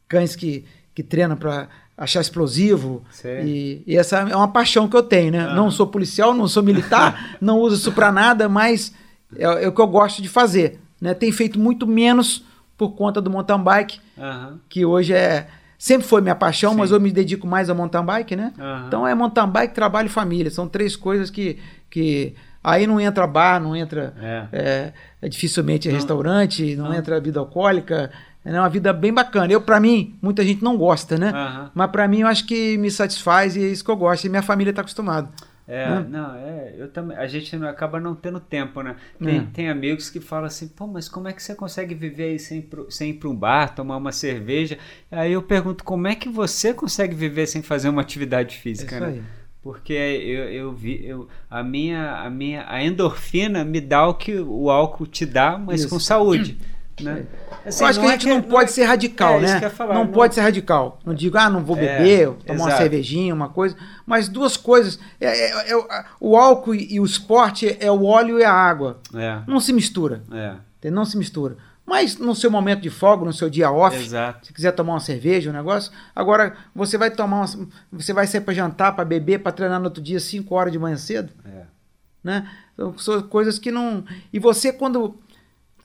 cães que, que treinam para achar explosivo. E, e, essa é uma paixão que eu tenho, né? Uhum. Não sou policial, não sou militar, não uso isso para nada, mas é, é, o que eu gosto de fazer. Né? Tem feito muito menos por conta do mountain bike, uhum. que hoje é sempre foi minha paixão, Sim. mas eu me dedico mais ao mountain bike, né? Uhum. Então é mountain bike, trabalho e família. São três coisas que, que aí não entra bar, não entra é. É, é dificilmente não. restaurante, não, não, entra vida alcoólica, é uma vida bem bacana. Eu, para mim, muita gente não gosta, né? Uhum. Mas para mim, eu acho que me satisfaz e é isso que eu gosto. E minha família está acostumada. É, né? não, é, eu também, a gente não, acaba não tendo tempo, né? Tem, é. tem amigos que falam assim, pô, mas como é que você consegue viver aí sem, sem ir para um bar, tomar uma cerveja? Aí eu pergunto, como é que você consegue viver sem fazer uma atividade física, é né? Aí. Porque eu, eu vi, eu, a, minha, a minha a endorfina me dá o que o álcool te dá, mas isso. com saúde. Né? Assim, eu acho que a gente é não que, pode não ser radical, é, né? Falar, não, não, pode ser radical. Não digo, ah, não vou é, beber, tomar exato. uma cervejinha, uma coisa. Mas duas coisas. É, é, é o álcool e o esporte é o óleo e a água. Não se mistura. Não se mistura. Mas no seu momento de folga, no seu dia off, Exato. se quiser tomar uma cerveja, um negócio, agora você vai tomar uma, você vai sair para jantar, para beber, para treinar no outro dia 5 horas de manhã cedo, é. né? São coisas que não. E você quando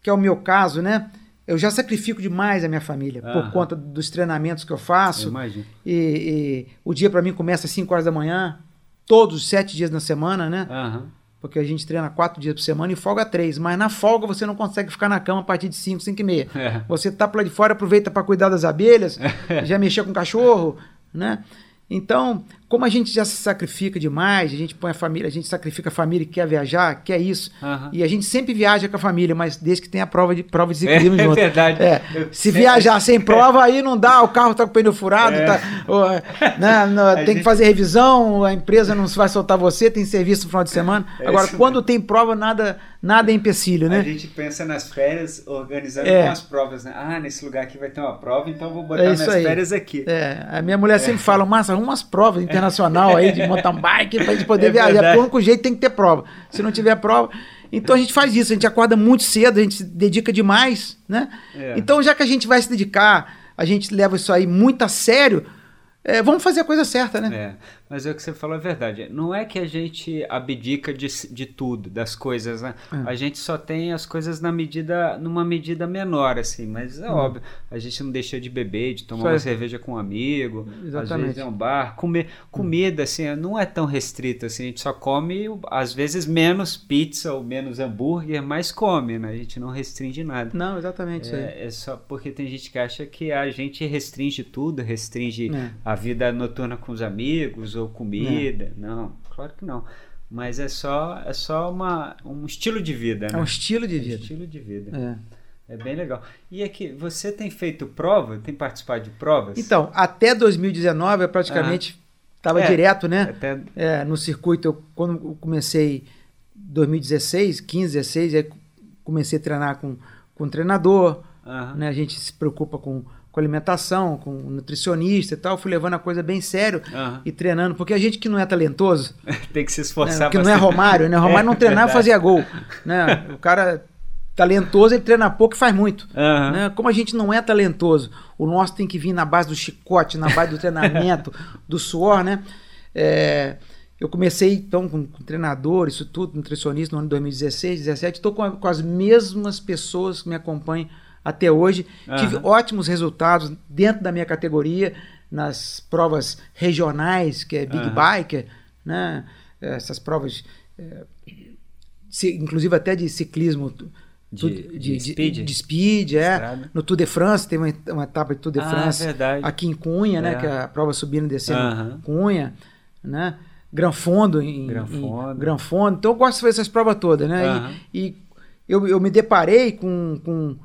que é o meu caso, né? Eu já sacrifico demais a minha família por conta dos treinamentos que eu faço. Eu imagino. E, e o dia para mim começa às 5 horas da manhã, todos os sete dias na semana, né? Uhum. Porque a gente treina quatro dias por semana e folga três. Mas na folga você não consegue ficar na cama a partir de 5, 5 e meia. É. Você tá para lá de fora, aproveita para cuidar das abelhas, já mexer com o cachorro, né? Então, como a gente já se sacrifica demais, a gente põe a família, a gente sacrifica a família que quer viajar, quer isso. Uhum. E a gente sempre viaja com a família, mas desde que tem a prova de prova de ciclismo é, junto. É verdade. É. Se viajar sem prova, aí não dá, o carro tá com o pneu furado, é. tá, ou, né, não, tem gente... que fazer revisão, a empresa não vai soltar você, tem serviço no final de semana. É Agora, quando mesmo. tem prova, nada, nada é empecilho, né? A gente pensa nas férias organizando é. as provas, né? Ah, nesse lugar aqui vai ter uma prova, então vou botar é minhas aí. férias aqui. É, a minha mulher sempre fala, massa, arruma umas provas internacional aí de mountain bike pra gente poder é viajar. Verdade. Porque o único jeito tem que ter prova. Se não tiver prova. Então a gente faz isso, a gente acorda muito cedo, a gente se dedica demais, né? É. Então, já que a gente vai se dedicar, a gente leva isso aí muito a sério, é, vamos fazer a coisa certa, né? É, mas é o que você falou é verdade. Não é que a gente abdica de, de tudo, das coisas, né? É. A gente só tem as coisas na medida, numa medida menor, assim, mas é hum. óbvio. A gente não deixa de beber, de tomar uma cerveja com um amigo, Exatamente. às vezes é um bar, comer comida, assim, não é tão restrito assim. A gente só come, às vezes, menos pizza ou menos hambúrguer, mas come, né? A gente não restringe nada. Não, exatamente. É, é só porque tem gente que acha que a gente restringe tudo, restringe é. a vida noturna com os amigos ou comida. Não, não claro que não. Mas é só, é só uma, um estilo de vida, né? É um estilo de vida. É um estilo de vida. É. É bem legal. E aqui, você tem feito prova? Tem participado de provas? Então, até 2019 eu praticamente estava ah, é, direto, né? Até... É, no circuito, eu, quando eu comecei 2016, 15, 16, aí comecei a treinar com, com um treinador, uhum. né? A gente se preocupa com com alimentação, com nutricionista e tal, fui levando a coisa bem sério uhum. e treinando, porque a gente que não é talentoso, tem que se esforçar, né, que não é Romário, né? Romário é, não treinava e fazia gol, né? O cara talentoso, ele treina pouco e faz muito. Uhum. Né? Como a gente não é talentoso, o nosso tem que vir na base do chicote, na base do treinamento, do suor, né? É, eu comecei então com, com treinador, isso tudo, nutricionista no ano de 2016, 2017, estou com, com as mesmas pessoas que me acompanham até hoje. Uhum. Tive ótimos resultados dentro da minha categoria, nas provas regionais, que é Big uhum. Biker, né? essas provas, é, se, inclusive até de ciclismo. De, de, de, speed? De, speed, é. No Tour de France, tem uma, uma etapa de Tour de ah, France verdade. aqui em Cunha, né, é. né? Que é a prova subindo e descendo uhum. Cunha, né? Gran Fondo em Gran Fondo. Em Gran Fondo. Então eu gosto de fazer essas provas todas, né? Uhum. E, e eu, eu me deparei com, com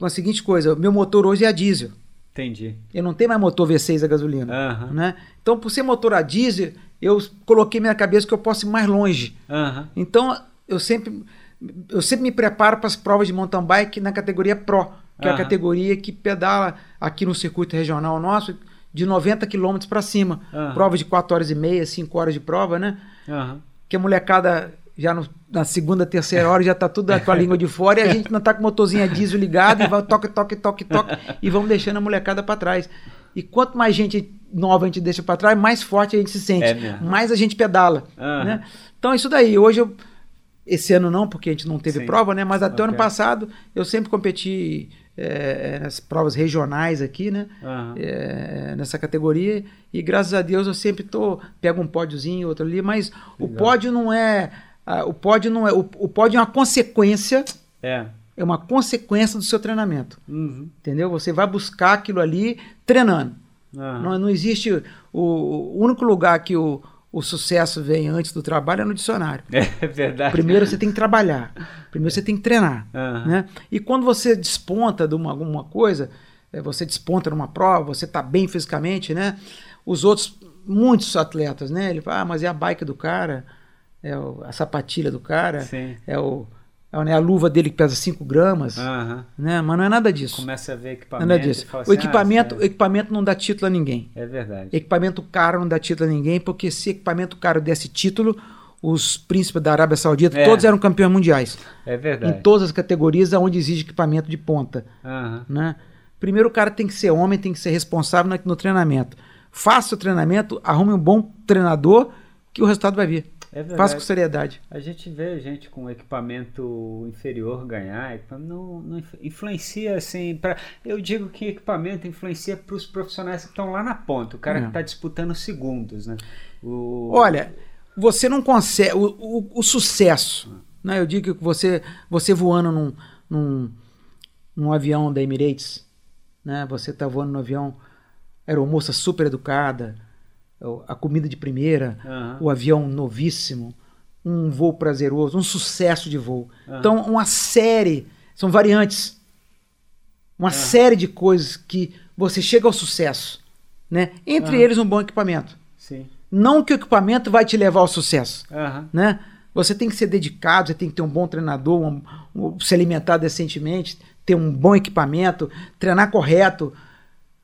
com a seguinte coisa: meu motor hoje é a diesel. Entendi. Eu não tenho mais motor V6 a gasolina. Uhum. Né? Então, por ser motor a diesel, eu coloquei minha cabeça que eu posso ir mais longe. Uhum. Então, eu sempre, eu sempre me preparo para as provas de mountain bike na categoria Pro, que uhum. é a categoria que pedala aqui no circuito regional nosso de 90 km para cima. Prova de 4 horas e meia, 5 horas de prova, né? Que a molecada já no, na segunda, terceira hora já tá tudo com a língua de fora e a gente não tá com o motorzinho a diesel ligado e vai toque, toque, toque, toque e vamos deixando a molecada para trás. E quanto mais gente nova a gente deixa para trás, mais forte a gente se sente, É mais a gente pedala. Aham. Né? Então, isso daí. Hoje, eu, esse ano não, porque a gente não teve Sim. prova, né? Mas até o ano passado eu sempre competi é, nas provas regionais aqui, né? Aham. é, nessa categoria e graças a Deus eu sempre tô pego um pódiozinho outro ali mas o Legal. pódio não é ah, o pódio não é o, o pódio é uma consequência É. é uma consequência do seu treinamento Uhum. entendeu você vai buscar aquilo ali treinando Aham. não, não existe o, o único lugar que o, o sucesso vem antes do trabalho é no dicionário É verdade. primeiro você tem que trabalhar primeiro você tem que treinar Aham. né? E quando você desponta de uma, alguma coisa, é, você desponta numa prova, você está bem fisicamente, né? Os outros, muitos atletas, né? Ele fala, ah, mas é a bike do cara, é o- a sapatilha do cara, Sim. é, o, é né, a luva dele que pesa 5 gramas, né? Mas não é nada disso. Começa a ver Não equipamento. é nada disso. e fala O assim, equipamento, ah, equipamento não dá título a ninguém. É verdade. Equipamento caro não dá título a ninguém, porque se equipamento caro desse título, os príncipes da Arábia Saudita É. todos eram campeões mundiais. É verdade. Em todas as categorias onde exige equipamento de ponta. Né? Primeiro o cara tem que ser homem, tem que ser responsável no, no treinamento. Faça o treinamento, arrume um bom treinador que o resultado vai vir. É. Faça com seriedade. A gente vê gente com equipamento inferior ganhar, não, não influ- influencia assim. Pra, eu digo que equipamento influencia para os profissionais que estão lá na ponta, o cara É. que está disputando segundos, né? O, Olha, você não consegue. O, o- o sucesso. Né? Eu digo que você, você voando num, num, num avião da Emirates, né? você está voando no avião, aeromoça super educada, a comida de primeira, Aham. o avião novíssimo, um voo prazeroso, um sucesso de voo. Aham. Então, uma série, são variantes. Uma série de coisas que você chega ao sucesso. Né? Entre eles, um bom equipamento. Sim. Não que o equipamento vai te levar ao sucesso. Né? Você tem que ser dedicado, você tem que ter um bom treinador, um- um- se alimentar decentemente, ter um bom equipamento, treinar correto,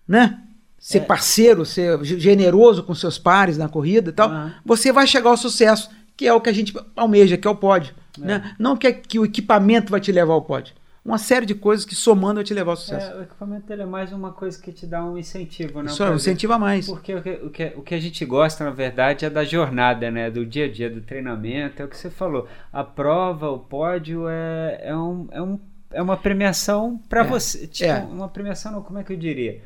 né? Ser É. parceiro, ser ge- generoso com seus pares na corrida e tal. Aham. Você vai chegar ao sucesso, que é o que a gente almeja, que é o pódio. Né? Não que, é que o equipamento vai te levar ao pódio. Uma série de coisas que somando vai te levar ao sucesso. É, o equipamento é mais uma coisa que te dá um incentivo, né? Isso é, Pra- incentiva mais. Porque o que, o, que, o que a gente gosta, na verdade, é da jornada, né? Do dia a dia, do treinamento. É o que você falou. A prova, o pódio é, é, um, é, um, é uma premiação para É, você. Tipo, é. uma premiação, não, como é que eu diria?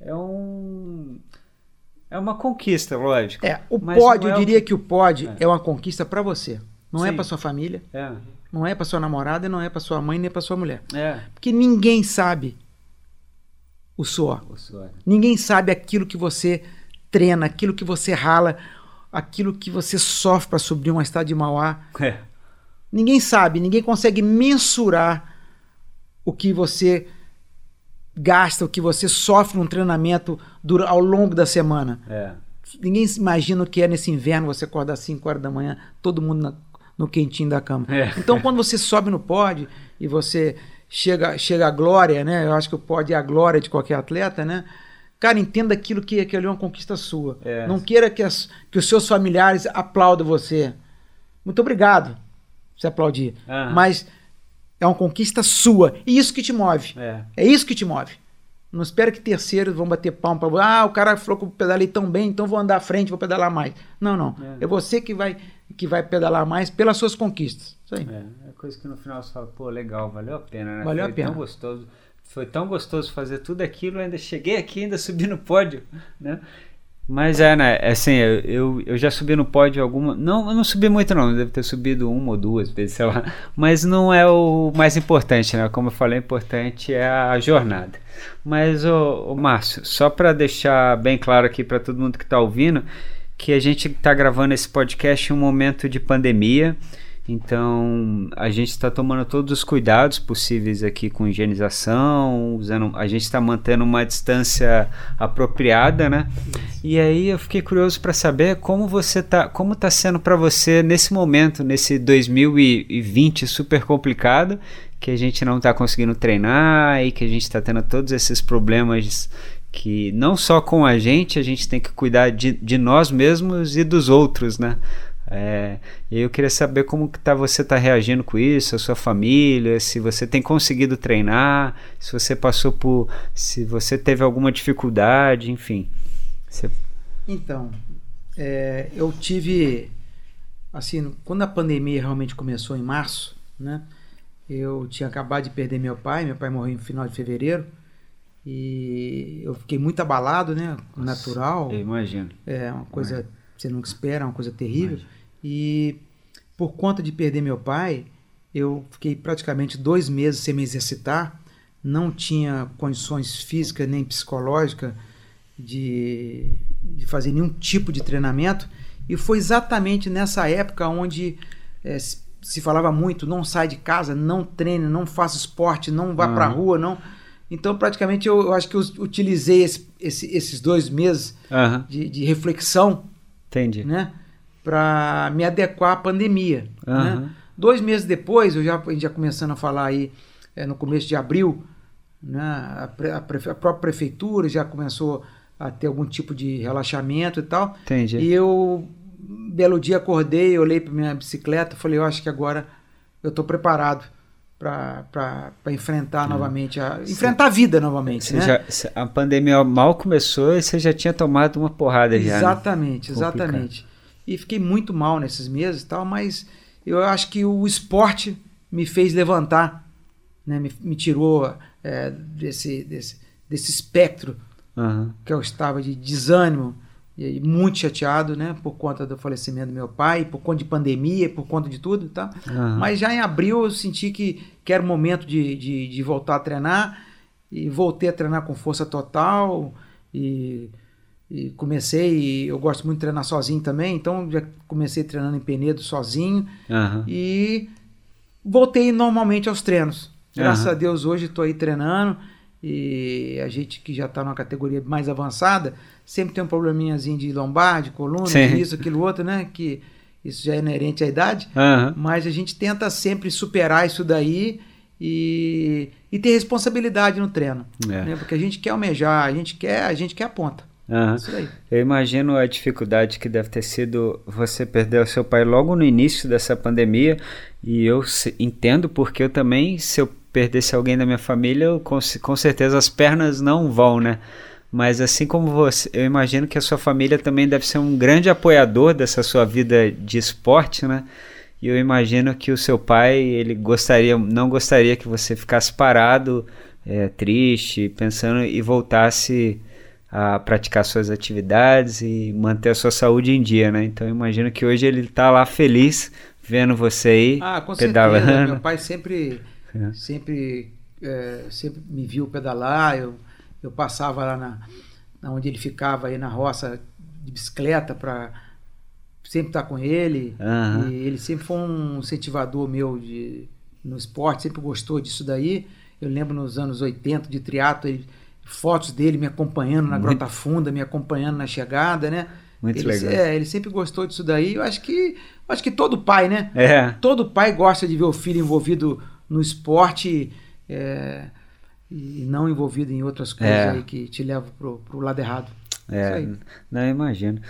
É um. É uma conquista, lógico. É, o pódio, é eu diria que- que o pódio É. é uma conquista para você. Não é Sim. para sua família, É, não é para sua namorada, não é para sua mãe, nem para sua mulher. é. Porque ninguém sabe o suor. O suor. Ninguém sabe aquilo que você treina, aquilo que você rala, aquilo que você sofre para subir uma estrada de Mauá. É. Ninguém sabe, ninguém consegue mensurar o que você gasta, o que você sofre num treinamento ao longo da semana. É. Ninguém imagina o que é nesse inverno você acordar às 5 horas da manhã, todo mundo na- no quentinho da cama. É. Então, quando você sobe no pódio e você chega, chega à glória, né? Eu acho que o pódio é a glória de qualquer atleta, né? Cara, entenda aquilo que aquilo é uma conquista sua. É. Não queira que, as- que os seus familiares aplaudam você. Muito obrigado se aplaudir. Aham. Mas é uma conquista sua. E isso que te move. É. É isso que te move. Não espera que terceiros vão bater palma para. Ah, o cara falou que eu pedalei tão bem, então vou andar à frente, vou pedalar mais. Não, não. É. É, você que vai, que vai pedalar mais pelas suas conquistas. Isso aí. É, é coisa que no final você fala, pô, legal, valeu a pena, né? Valeu foi a pena. tão gostoso. Foi tão gostoso fazer tudo aquilo, ainda cheguei aqui, ainda subi no pódio, né? Mas é, né? Assim, eu, eu, já subi no pódio alguma. Não, eu não subi muito, não. Deve ter subido uma ou duas vezes, sei lá. Mas não é o mais importante, né? Como eu falei, o importante é a jornada. Mas, ô, ô Márcio, só para deixar bem claro aqui para todo mundo que está ouvindo, que a gente está gravando esse podcast em um momento de pandemia. Então a gente está tomando todos os cuidados possíveis aqui com higienização, usando, a gente está mantendo uma distância apropriada, né? E aí eu fiquei curioso para saber como você tá, como está sendo para você nesse momento, nesse 2020 super complicado, que a gente não está conseguindo treinar e que a gente está tendo todos esses problemas que não só com a gente, a gente tem que cuidar de, de nós mesmos e dos outros, né? É, e eu queria saber como que tá, você está reagindo com isso, a sua família, se você tem conseguido treinar, se você passou por, se você teve alguma dificuldade, enfim. Você Então, é, eu tive, assim, quando a pandemia realmente começou em março, né? Eu tinha acabado de perder meu pai, meu pai morreu no final de fevereiro. E eu fiquei muito abalado, né? Natural. Eu imagino. É uma coisa que você nunca espera, uma coisa terrível. Imagino. E por conta de perder meu pai, eu fiquei praticamente dois meses sem me exercitar. Não tinha condições físicas nem psicológicas de, de fazer nenhum tipo de treinamento. E foi exatamente nessa época onde é, se falava muito: não sai de casa, não treine, não faça esporte, não vá uhum. para a rua, não então, praticamente, eu, eu acho que eu utilizei esse, esse, esses dois meses uhum. de, de, reflexão Entendi. Né, para me adequar à pandemia. Uhum. Né? Dois meses depois, eu já, a gente já começando a falar aí, é, no começo de abril, né, a, a, a, própria prefeitura já começou a ter algum tipo de relaxamento e tal. Entendi. E eu, belo dia, acordei, olhei para minha bicicleta, falei, eu acho que agora eu estou preparado para enfrentar hum. novamente, a, enfrentar a vida novamente. Né? Já, a pandemia mal começou e você já tinha tomado uma porrada já. Exatamente, né? exatamente. E fiquei muito mal nesses meses e tal, mas eu acho que o esporte me fez levantar, né? me, me tirou é, desse, desse, desse espectro uhum. que eu estava de desânimo e muito chateado, né, por conta do falecimento do meu pai, por conta de pandemia, por conta de tudo, tá? Uhum. Mas já em abril eu senti que, que era o momento de, de, de, voltar a treinar e voltei a treinar com força total e, e comecei, e eu gosto muito de treinar sozinho também, então já comecei treinando em Penedo sozinho uhum. e voltei normalmente aos treinos. Graças uhum. a Deus hoje estou aí treinando e a gente que já está numa categoria mais avançada sempre tem um probleminhazinho de lombar, de coluna, isso, aquilo outro, né? Que isso já é inerente à idade, uhum. mas a gente tenta sempre superar isso daí e, e ter responsabilidade no treino, é. né? Porque a gente quer almejar, a gente quer, a gente quer a ponta. Uhum. Isso daí. Eu imagino a dificuldade que deve ter sido você perder o seu pai logo no início dessa pandemia e eu entendo porque eu também, se eu perdesse alguém da minha família, eu, com, com certeza as pernas não vão, né? Mas assim como você, eu imagino que a sua família também deve ser um grande apoiador dessa sua vida de esporte, né? E eu imagino que o seu pai, ele gostaria, não gostaria que você ficasse parado, é, triste, pensando e voltasse a praticar suas atividades e manter a sua saúde em dia, né? Então eu imagino que hoje ele está lá feliz vendo você aí ah, com pedalando. Certeza. Meu pai sempre, é. sempre, é, sempre me viu pedalar. Eu eu passava lá na, na onde ele ficava aí na roça de bicicleta para sempre estar com ele. Uhum. E ele sempre foi um incentivador meu de, no esporte, sempre gostou disso daí. Eu lembro nos anos 80 de triatlo, ele, fotos dele me acompanhando na. Grota Funda, me acompanhando na chegada, né? Muito ele, legal. É, ele sempre gostou disso daí. Eu acho que, acho que todo pai, né? É. Todo pai gosta de ver o filho envolvido no esporte. É, e não envolvido em outras coisas é. que te levam pro, pro lado errado. É, não imagino.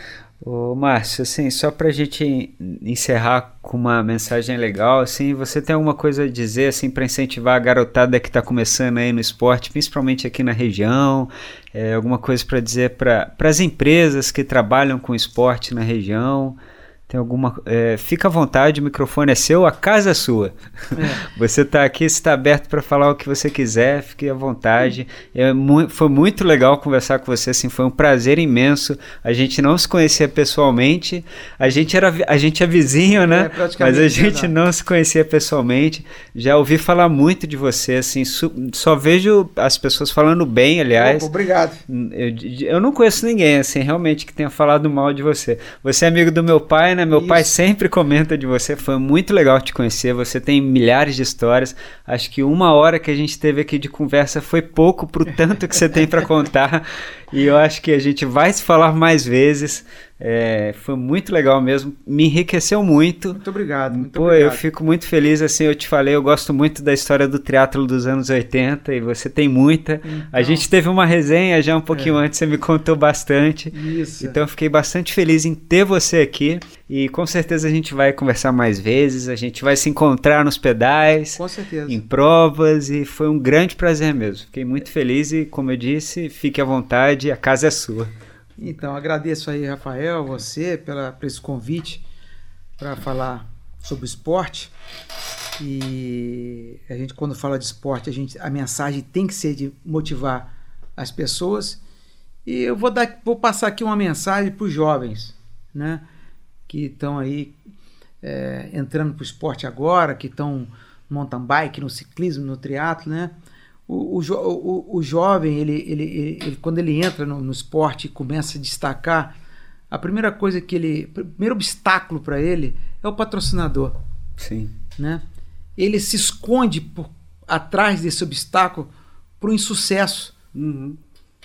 Ô, Márcio, assim, só para a gente encerrar com uma mensagem legal, assim, você tem alguma coisa a dizer, assim, para incentivar a garotada que está começando aí no esporte, principalmente aqui na região, é, alguma coisa para dizer para as empresas que trabalham com esporte na região, tem alguma. É, fica à vontade, o microfone é seu, a casa é sua. É. Você está aqui, está aberto para falar o que você quiser, fique à vontade. É, mu foi muito legal conversar com você, assim, foi um prazer imenso. A gente não se conhecia pessoalmente, a gente era a gente é vizinho, né? É, Mas a gente não se conhecia pessoalmente. Já ouvi falar muito de você, assim, só vejo as pessoas falando bem, aliás. Opa, obrigado. Eu, eu não conheço ninguém, assim, realmente, que tenha falado mal de você. Você é amigo do meu pai, né? Meu Isso. pai sempre comenta de você. Foi muito legal te conhecer. Você tem milhares de histórias. Acho que uma hora que a gente teve aqui de conversa foi pouco pro tanto que você tem para contar. E eu acho que a gente vai se falar mais vezes. É, foi muito legal mesmo, me enriqueceu muito. Muito obrigado. Muito Pô, obrigado. eu fico muito feliz, assim, eu te falei, eu gosto muito da história do triatlo dos anos 80 e você tem muita. Então, a gente teve uma resenha já um pouquinho é. antes, você me contou bastante. Isso. Então eu fiquei bastante feliz em ter você aqui e com certeza a gente vai conversar mais vezes, a gente vai se encontrar nos pedais, com certeza. em provas e foi um grande prazer mesmo. Fiquei muito feliz e, como eu disse, fique à vontade, a casa é sua. Então, agradeço aí, Rafael, você, pela, por esse convite para falar sobre esporte. E a gente, quando fala de esporte, a, gente, a mensagem tem que ser de motivar as pessoas. E eu vou, dar, vou passar aqui uma mensagem para os jovens, né? Que estão aí é, entrando para o esporte agora, que estão no mountain bike, no ciclismo, no triatlo, né? O, o, o, o jovem, ele, ele, ele, ele, quando ele entra no, no esporte e começa a destacar, a primeira coisa que ele. O primeiro obstáculo para ele é o patrocinador. Sim. Né? Ele se esconde por, atrás desse obstáculo para o insucesso uhum.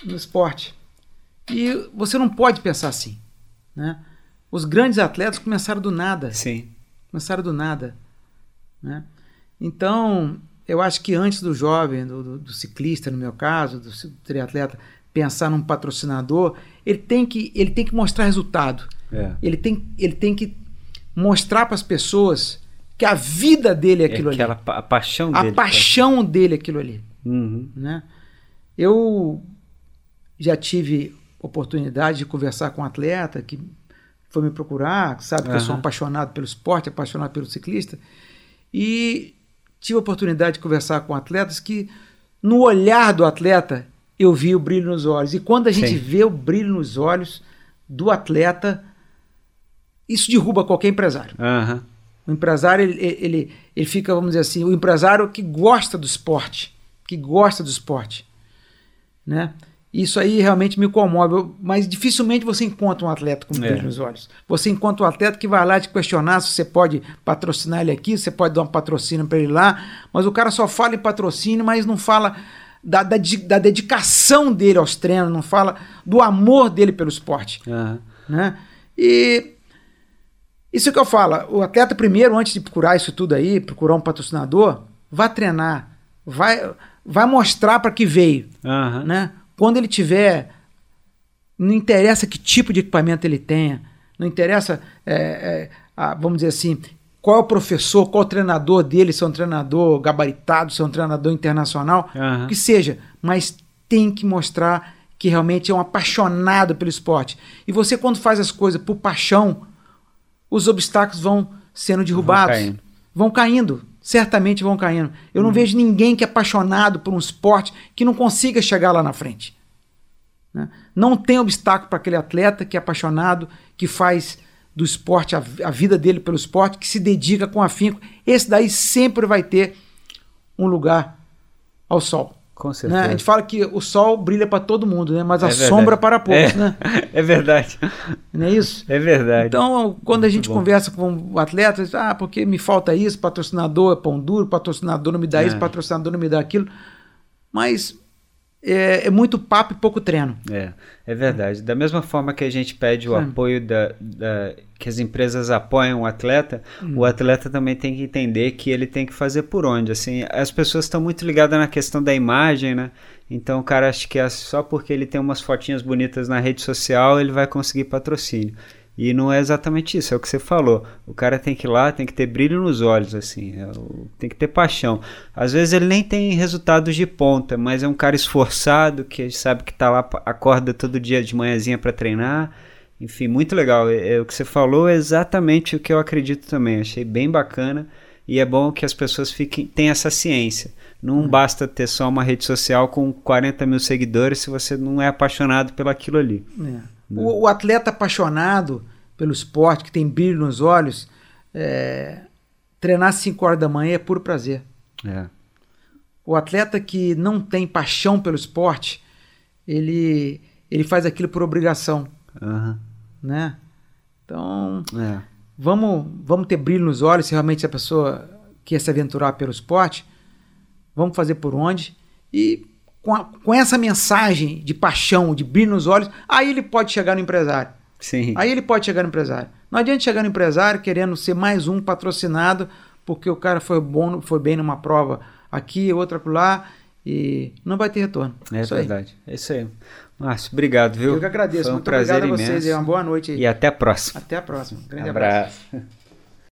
no esporte. E você não pode pensar assim. Né? Os grandes atletas começaram do nada. Sim. Começaram do nada. Né? Então, eu acho que antes do jovem, do, do, do ciclista, no meu caso, do triatleta, pensar num patrocinador, ele tem que, ele tem que mostrar resultado. É. Ele, tem, ele tem que mostrar para as pessoas que a vida dele é aquilo é aquela, ali. A paixão dele. A paixão dele é aquilo ali. Uhum. Né? Eu já tive oportunidade de conversar com um atleta que foi me procurar, sabe que uhum. eu sou apaixonado pelo esporte, apaixonado pelo ciclista, e tive a oportunidade de conversar com atletas que, no olhar do atleta, eu vi o brilho nos olhos. E quando a gente Sim. vê o brilho nos olhos do atleta, isso derruba qualquer empresário. Uhum. O empresário, ele, ele, ele fica, vamos dizer assim, o empresário que gosta do esporte, que gosta do esporte. Né? Isso aí realmente me comove, mas dificilmente você encontra um atleta com brilho é. nos olhos. Você encontra um atleta que vai lá te questionar se você pode patrocinar ele aqui, você pode dar um patrocínio para ele lá, mas o cara só fala em patrocínio, mas não fala da, da, da, dedicação dele aos treinos, não fala do amor dele pelo esporte. Uhum. Né? E isso que eu falo, o atleta primeiro, antes de procurar isso tudo aí, procurar um patrocinador, vá treinar, vai, vai mostrar para que veio. Uhum. Né? Quando ele tiver, não interessa que tipo de equipamento ele tenha, não interessa, é, é, a, vamos dizer assim, qual é o professor, qual é o treinador dele, se é um treinador gabaritado, se é um treinador internacional, uhum. que seja, mas tem que mostrar que realmente é um apaixonado pelo esporte. E você, quando faz as coisas por paixão, os obstáculos vão sendo derrubados, vão caindo. Vão caindo certamente vão caindo. Eu não uhum. vejo ninguém que é apaixonado por um esporte que não consiga chegar lá na frente. Né? Não tem obstáculo para aquele atleta que é apaixonado, que faz do esporte a, a, vida dele pelo esporte, que se dedica com afinco. Esse daí sempre vai ter um lugar ao sol. Com certeza. Né? A gente fala que o sol brilha para todo mundo, né? mas é a verdade. sombra para poucos. É, né? é verdade. Não é isso? É verdade. Então, quando a gente conversa com atletas, ah, porque me falta isso, patrocinador é pão duro, patrocinador não me dá é. isso, patrocinador não me dá aquilo. Mas é, é, muito papo e pouco treino. É, é verdade. Da mesma forma que a gente pede o apoio da, da, que as empresas apoiam o atleta, hum. o atleta também tem que entender que ele tem que fazer por onde. Assim, as pessoas estão muito ligadas na questão da imagem, né? Então o cara acha que é só porque ele tem umas fotinhas bonitas na rede social ele vai conseguir patrocínio. E não é exatamente isso, é o que você falou. O cara tem que ir lá, tem que ter brilho nos olhos, assim, é tem que ter paixão. Às vezes ele nem tem resultados de ponta, mas é um cara esforçado que sabe que tá lá, acorda todo dia de manhãzinha para treinar. Enfim, muito legal. É, é, o que você falou é exatamente o que eu acredito também. Achei bem bacana e é bom que as pessoas fiquem, tenham essa ciência. Não hum. basta ter só uma rede social com 40 mil seguidores se você não é apaixonado pelo aquilo ali. É. O, o, atleta apaixonado pelo esporte, que tem brilho nos olhos, é, treinar 5 horas da manhã é puro prazer. É. O atleta que não tem paixão pelo esporte, ele, ele faz aquilo por obrigação. Uhum. Né? Então, é. vamos, vamos ter brilho nos olhos se realmente a pessoa quer se aventurar pelo esporte. Vamos fazer por onde. E com, a, com essa mensagem de paixão, de brilho nos olhos, aí ele pode chegar no empresário. Sim. Aí ele pode chegar no empresário. Não adianta chegar no empresário querendo ser mais um patrocinado porque o cara foi bom, foi bem numa prova aqui, outra lá e não vai ter retorno. É isso verdade. Aí. É isso aí. Márcio, obrigado, viu? Eu que agradeço. Foi um Muito prazer obrigado imenso. a vocês e uma boa noite. E até a próxima. Até a próxima. Grande abraço. abraço.